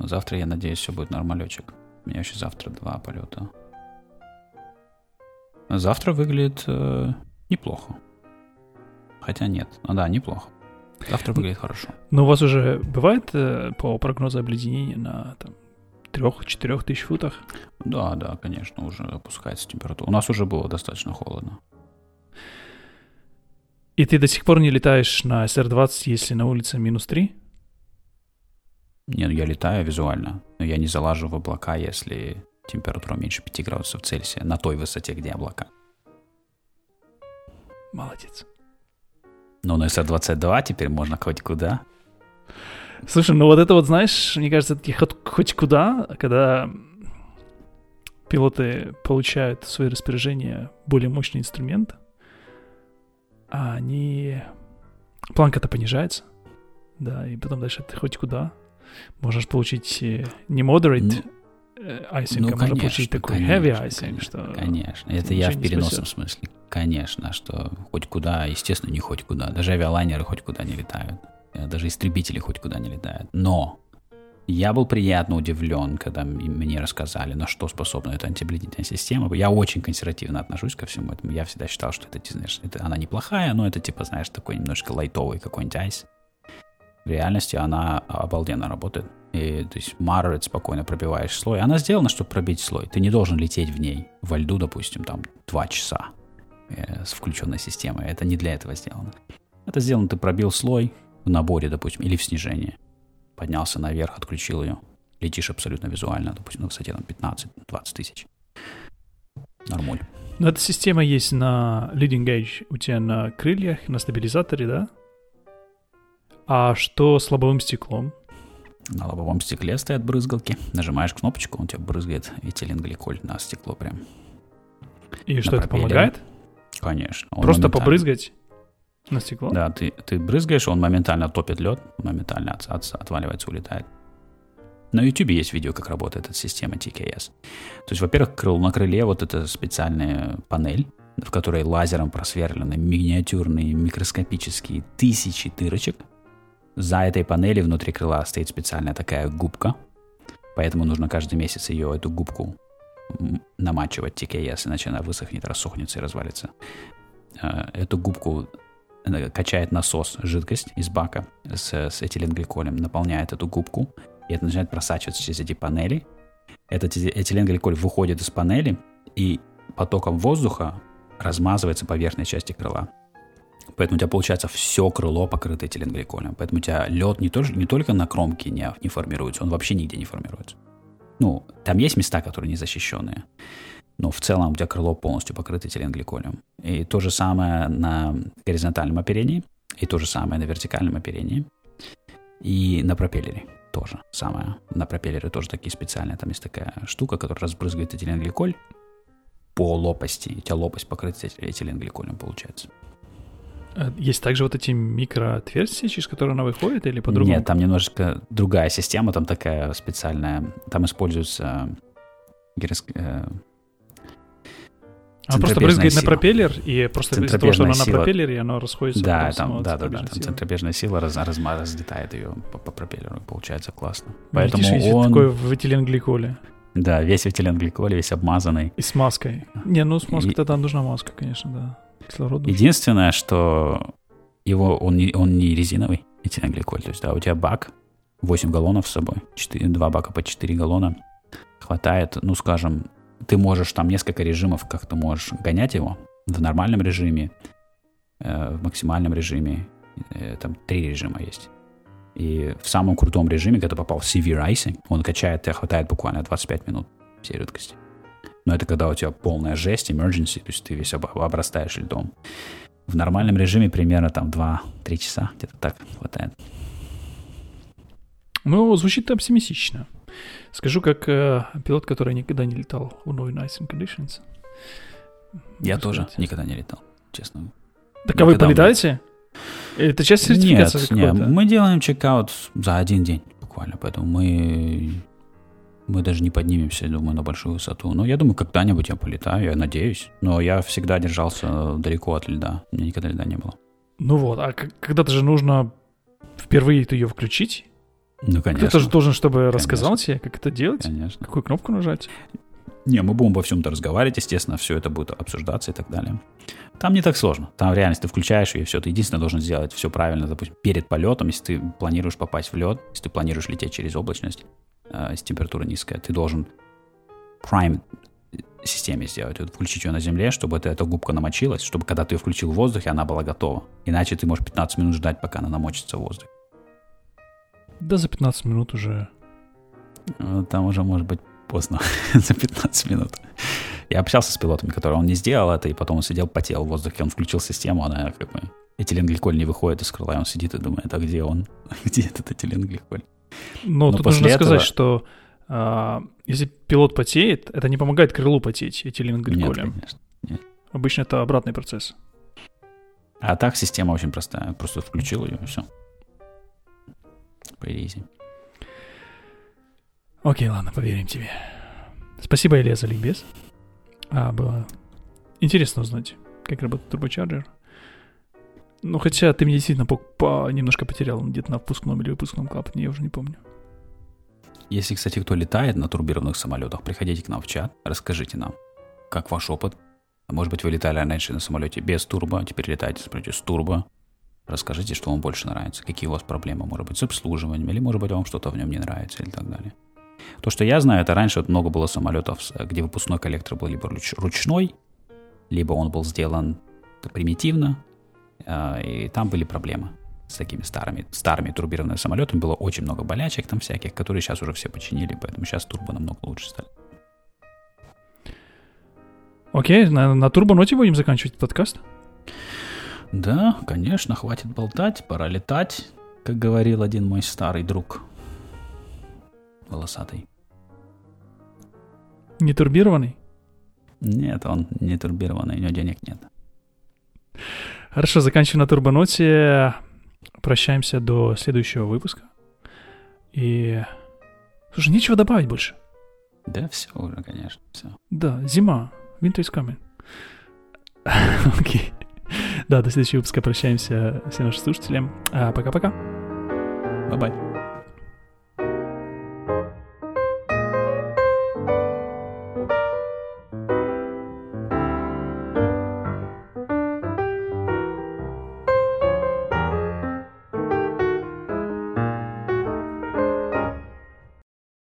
Но завтра, я надеюсь, все будет нормалечек. У меня еще завтра два полета. Завтра выглядит э, неплохо. Хотя нет. Ну да, неплохо. Завтра выглядит хорошо. Но у вас уже бывает э, по прогнозу обледенения на там, 3-4 тысяч футах? Да, да, конечно, уже опускается температура. У нас уже было достаточно холодно. И ты до сих пор не летаешь на SR-20, если на улице минус 3? Нет, ну я летаю визуально, но я не залажу в облака, если температура меньше 5 градусов Цельсия на той высоте, где облака. Молодец. Ну, на SR-22 теперь можно хоть куда. Слушай, ну вот это вот, знаешь, мне кажется, это хоть, хоть куда, когда пилоты получают в свои распоряжение более мощный инструмент, а они... Планка-то понижается, да, и потом дальше ты хоть куда. Можешь получить э, не moderate ну, icing, ну, а можно получить такой конечно, heavy icing. Конечно, что конечно. это я в переносном смысле. Конечно, что хоть куда, естественно, не хоть куда. Даже авиалайнеры хоть куда не летают. Э, даже истребители хоть куда не летают. Но я был приятно удивлен, когда мне рассказали, на что способна эта антибледительная система. Я очень консервативно отношусь ко всему этому. Я всегда считал, что это, знаешь, это, она неплохая, но это типа, знаешь, такой немножко лайтовый какой-нибудь айс. В реальности она обалденно работает. И, то есть Маррет спокойно пробиваешь слой. Она сделана, чтобы пробить слой. Ты не должен лететь в ней, во льду, допустим, там два часа э, с включенной системой. Это не для этого сделано. Это сделано, ты пробил слой в наборе, допустим, или в снижении поднялся наверх, отключил ее, летишь абсолютно визуально, допустим, ну, кстати, там 15-20 тысяч. Нормуль. Но эта система есть на leading edge у тебя на крыльях, на стабилизаторе, да? А что с лобовым стеклом? На лобовом стекле стоят брызгалки. Нажимаешь кнопочку, он тебе брызгает этиленгликоль на стекло прям. И на что, пропеллере. это помогает? Конечно. Просто побрызгать? На стекло? Да, ты, ты брызгаешь, он моментально топит лед, моментально от, от, отваливается, улетает. На YouTube есть видео, как работает эта система TKS. То есть, во-первых, крыл, на крыле вот эта специальная панель, в которой лазером просверлены миниатюрные микроскопические тысячи дырочек. За этой панелью внутри крыла стоит специальная такая губка, поэтому нужно каждый месяц ее, эту губку, намачивать TKS, иначе она высохнет, рассохнется и развалится. Э, эту губку Э, качает насос жидкость из бака с, с этиленгликолем, наполняет эту губку, и это начинает просачиваться через эти панели. Этот этиленгликоль выходит из панели и потоком воздуха размазывается по верхней части крыла. Поэтому у тебя получается все крыло покрыто этиленгликолем. Поэтому у тебя лед не, тоже, не только на кромке не, не формируется, он вообще нигде не формируется. Ну, там есть места, которые не защищенные но в целом у тебя крыло полностью покрыто этиленгликолем. И то же самое на горизонтальном оперении, и то же самое на вертикальном оперении, и на пропеллере тоже самое. На пропеллере тоже такие специальные, там есть такая штука, которая разбрызгивает этиленгликоль по лопасти. У тебя лопасть покрыта этиленгликолем получается. А есть также вот эти микроотверстия, через которые она выходит, или по-другому? Нет, там немножко другая система, там такая специальная, там используется э, она просто брызгает сила. на пропеллер, и просто из-за того, что она сила. на пропеллере, оно расходится. Да, там, да, да, да, там центробежная сила раз, раз, разлетает ее по, по пропеллеру, получается классно. Поэтому Видишь, он... такой в этиленгликоле. Да, весь в этиленгликоле, весь обмазанный. И с маской. Не, ну с маской и... тогда нужна маска, конечно, да. Кислород Единственное, что его, он, не, он не резиновый, этиленгликоль. То есть, да, у тебя бак, 8 галлонов с собой, 4, 2 бака по 4 галлона. Хватает, ну, скажем, ты можешь там несколько режимов, как ты можешь гонять его. В нормальном режиме, э, в максимальном режиме. Э, там три режима есть. И в самом крутом режиме, когда попал в Severe Icing, он качает, тебя хватает буквально 25 минут всей жидкости. Но это когда у тебя полная жесть, emergency, то есть ты весь об, обрастаешь льдом. В нормальном режиме примерно там 2-3 часа, где-то так хватает. Ну, звучит оптимистично. Скажу, как э, пилот, который никогда не летал в No Icing Conditions. Я тоже сказать. никогда не летал, честно. Так а вы полетаете? Мы... Это часть сертификации Нет, нет, мы делаем чекаут за один день буквально. Поэтому мы, мы даже не поднимемся, думаю, на большую высоту. Но я думаю, когда-нибудь я полетаю, я надеюсь. Но я всегда держался далеко от льда. У меня никогда льда не было. Ну вот, а когда-то же нужно впервые ее включить. Ну, конечно. Кто-то же должен, чтобы конечно. рассказал тебе, как это делать. Конечно. Какую кнопку нажать. Не, мы будем обо всем-то разговаривать, естественно, все это будет обсуждаться и так далее. Там не так сложно. Там в реальности ты включаешь ее, все. Ты единственное должен сделать все правильно, допустим, перед полетом, если ты планируешь попасть в лед, если ты планируешь лететь через облачность, если температура низкая, ты должен prime системе сделать, вот включить ее на земле, чтобы эта, эта губка намочилась, чтобы когда ты ее включил в воздухе, она была готова. Иначе ты можешь 15 минут ждать, пока она намочится в воздухе. Да за 15 минут уже. Ну, там уже может быть поздно [laughs] за 15 минут. Я общался с пилотами, которые он не сделал это, и потом он сидел, потел в воздухе, он включил систему, она как бы... Этиленгликоль не выходит из крыла, и он сидит и думает, а где он? [laughs] где этот этиленгликоль? Но, Но тут нужно этого... сказать, что а, если пилот потеет, это не помогает крылу потеть этиленгликолем. Нет, конечно. Нет. Обычно это обратный процесс. А так система очень простая. Просто включил ее, и все. По. Окей, ладно, поверим тебе. Спасибо, Илья, за ликбез. А, было интересно узнать, как работает турбочарджер. Ну, хотя ты меня действительно по, по, немножко потерял где-то на впускном или выпускном клапане, я уже не помню. Если, кстати, кто летает на турбированных самолетах, приходите к нам в чат, расскажите нам, как ваш опыт. Может быть, вы летали раньше на самолете без турбо, а теперь летаете самолете с турбо. Расскажите, что вам больше нравится, какие у вас проблемы, может быть, с обслуживанием, или, может быть, вам что-то в нем не нравится, или так далее. То, что я знаю, это раньше вот много было самолетов, где выпускной коллектор был либо ручной, либо он был сделан примитивно, и там были проблемы с такими старыми, старыми турбированными самолетами. Было очень много болячек там всяких, которые сейчас уже все починили, поэтому сейчас турбо намного лучше стали. Окей, на, на турбоноте будем заканчивать подкаст? Да, конечно, хватит болтать, пора летать, как говорил один мой старый друг волосатый. Не турбированный? Нет, он не турбированный, у него денег нет. Хорошо, заканчиваем на турбоноте. Прощаемся до следующего выпуска. И... Слушай, нечего добавить больше. Да, все уже, конечно, все. Да, зима. Winter is coming. [laughs] Окей. Да, до следующего выпуска прощаемся всем нашим слушателям. А, пока-пока. Bye-bye.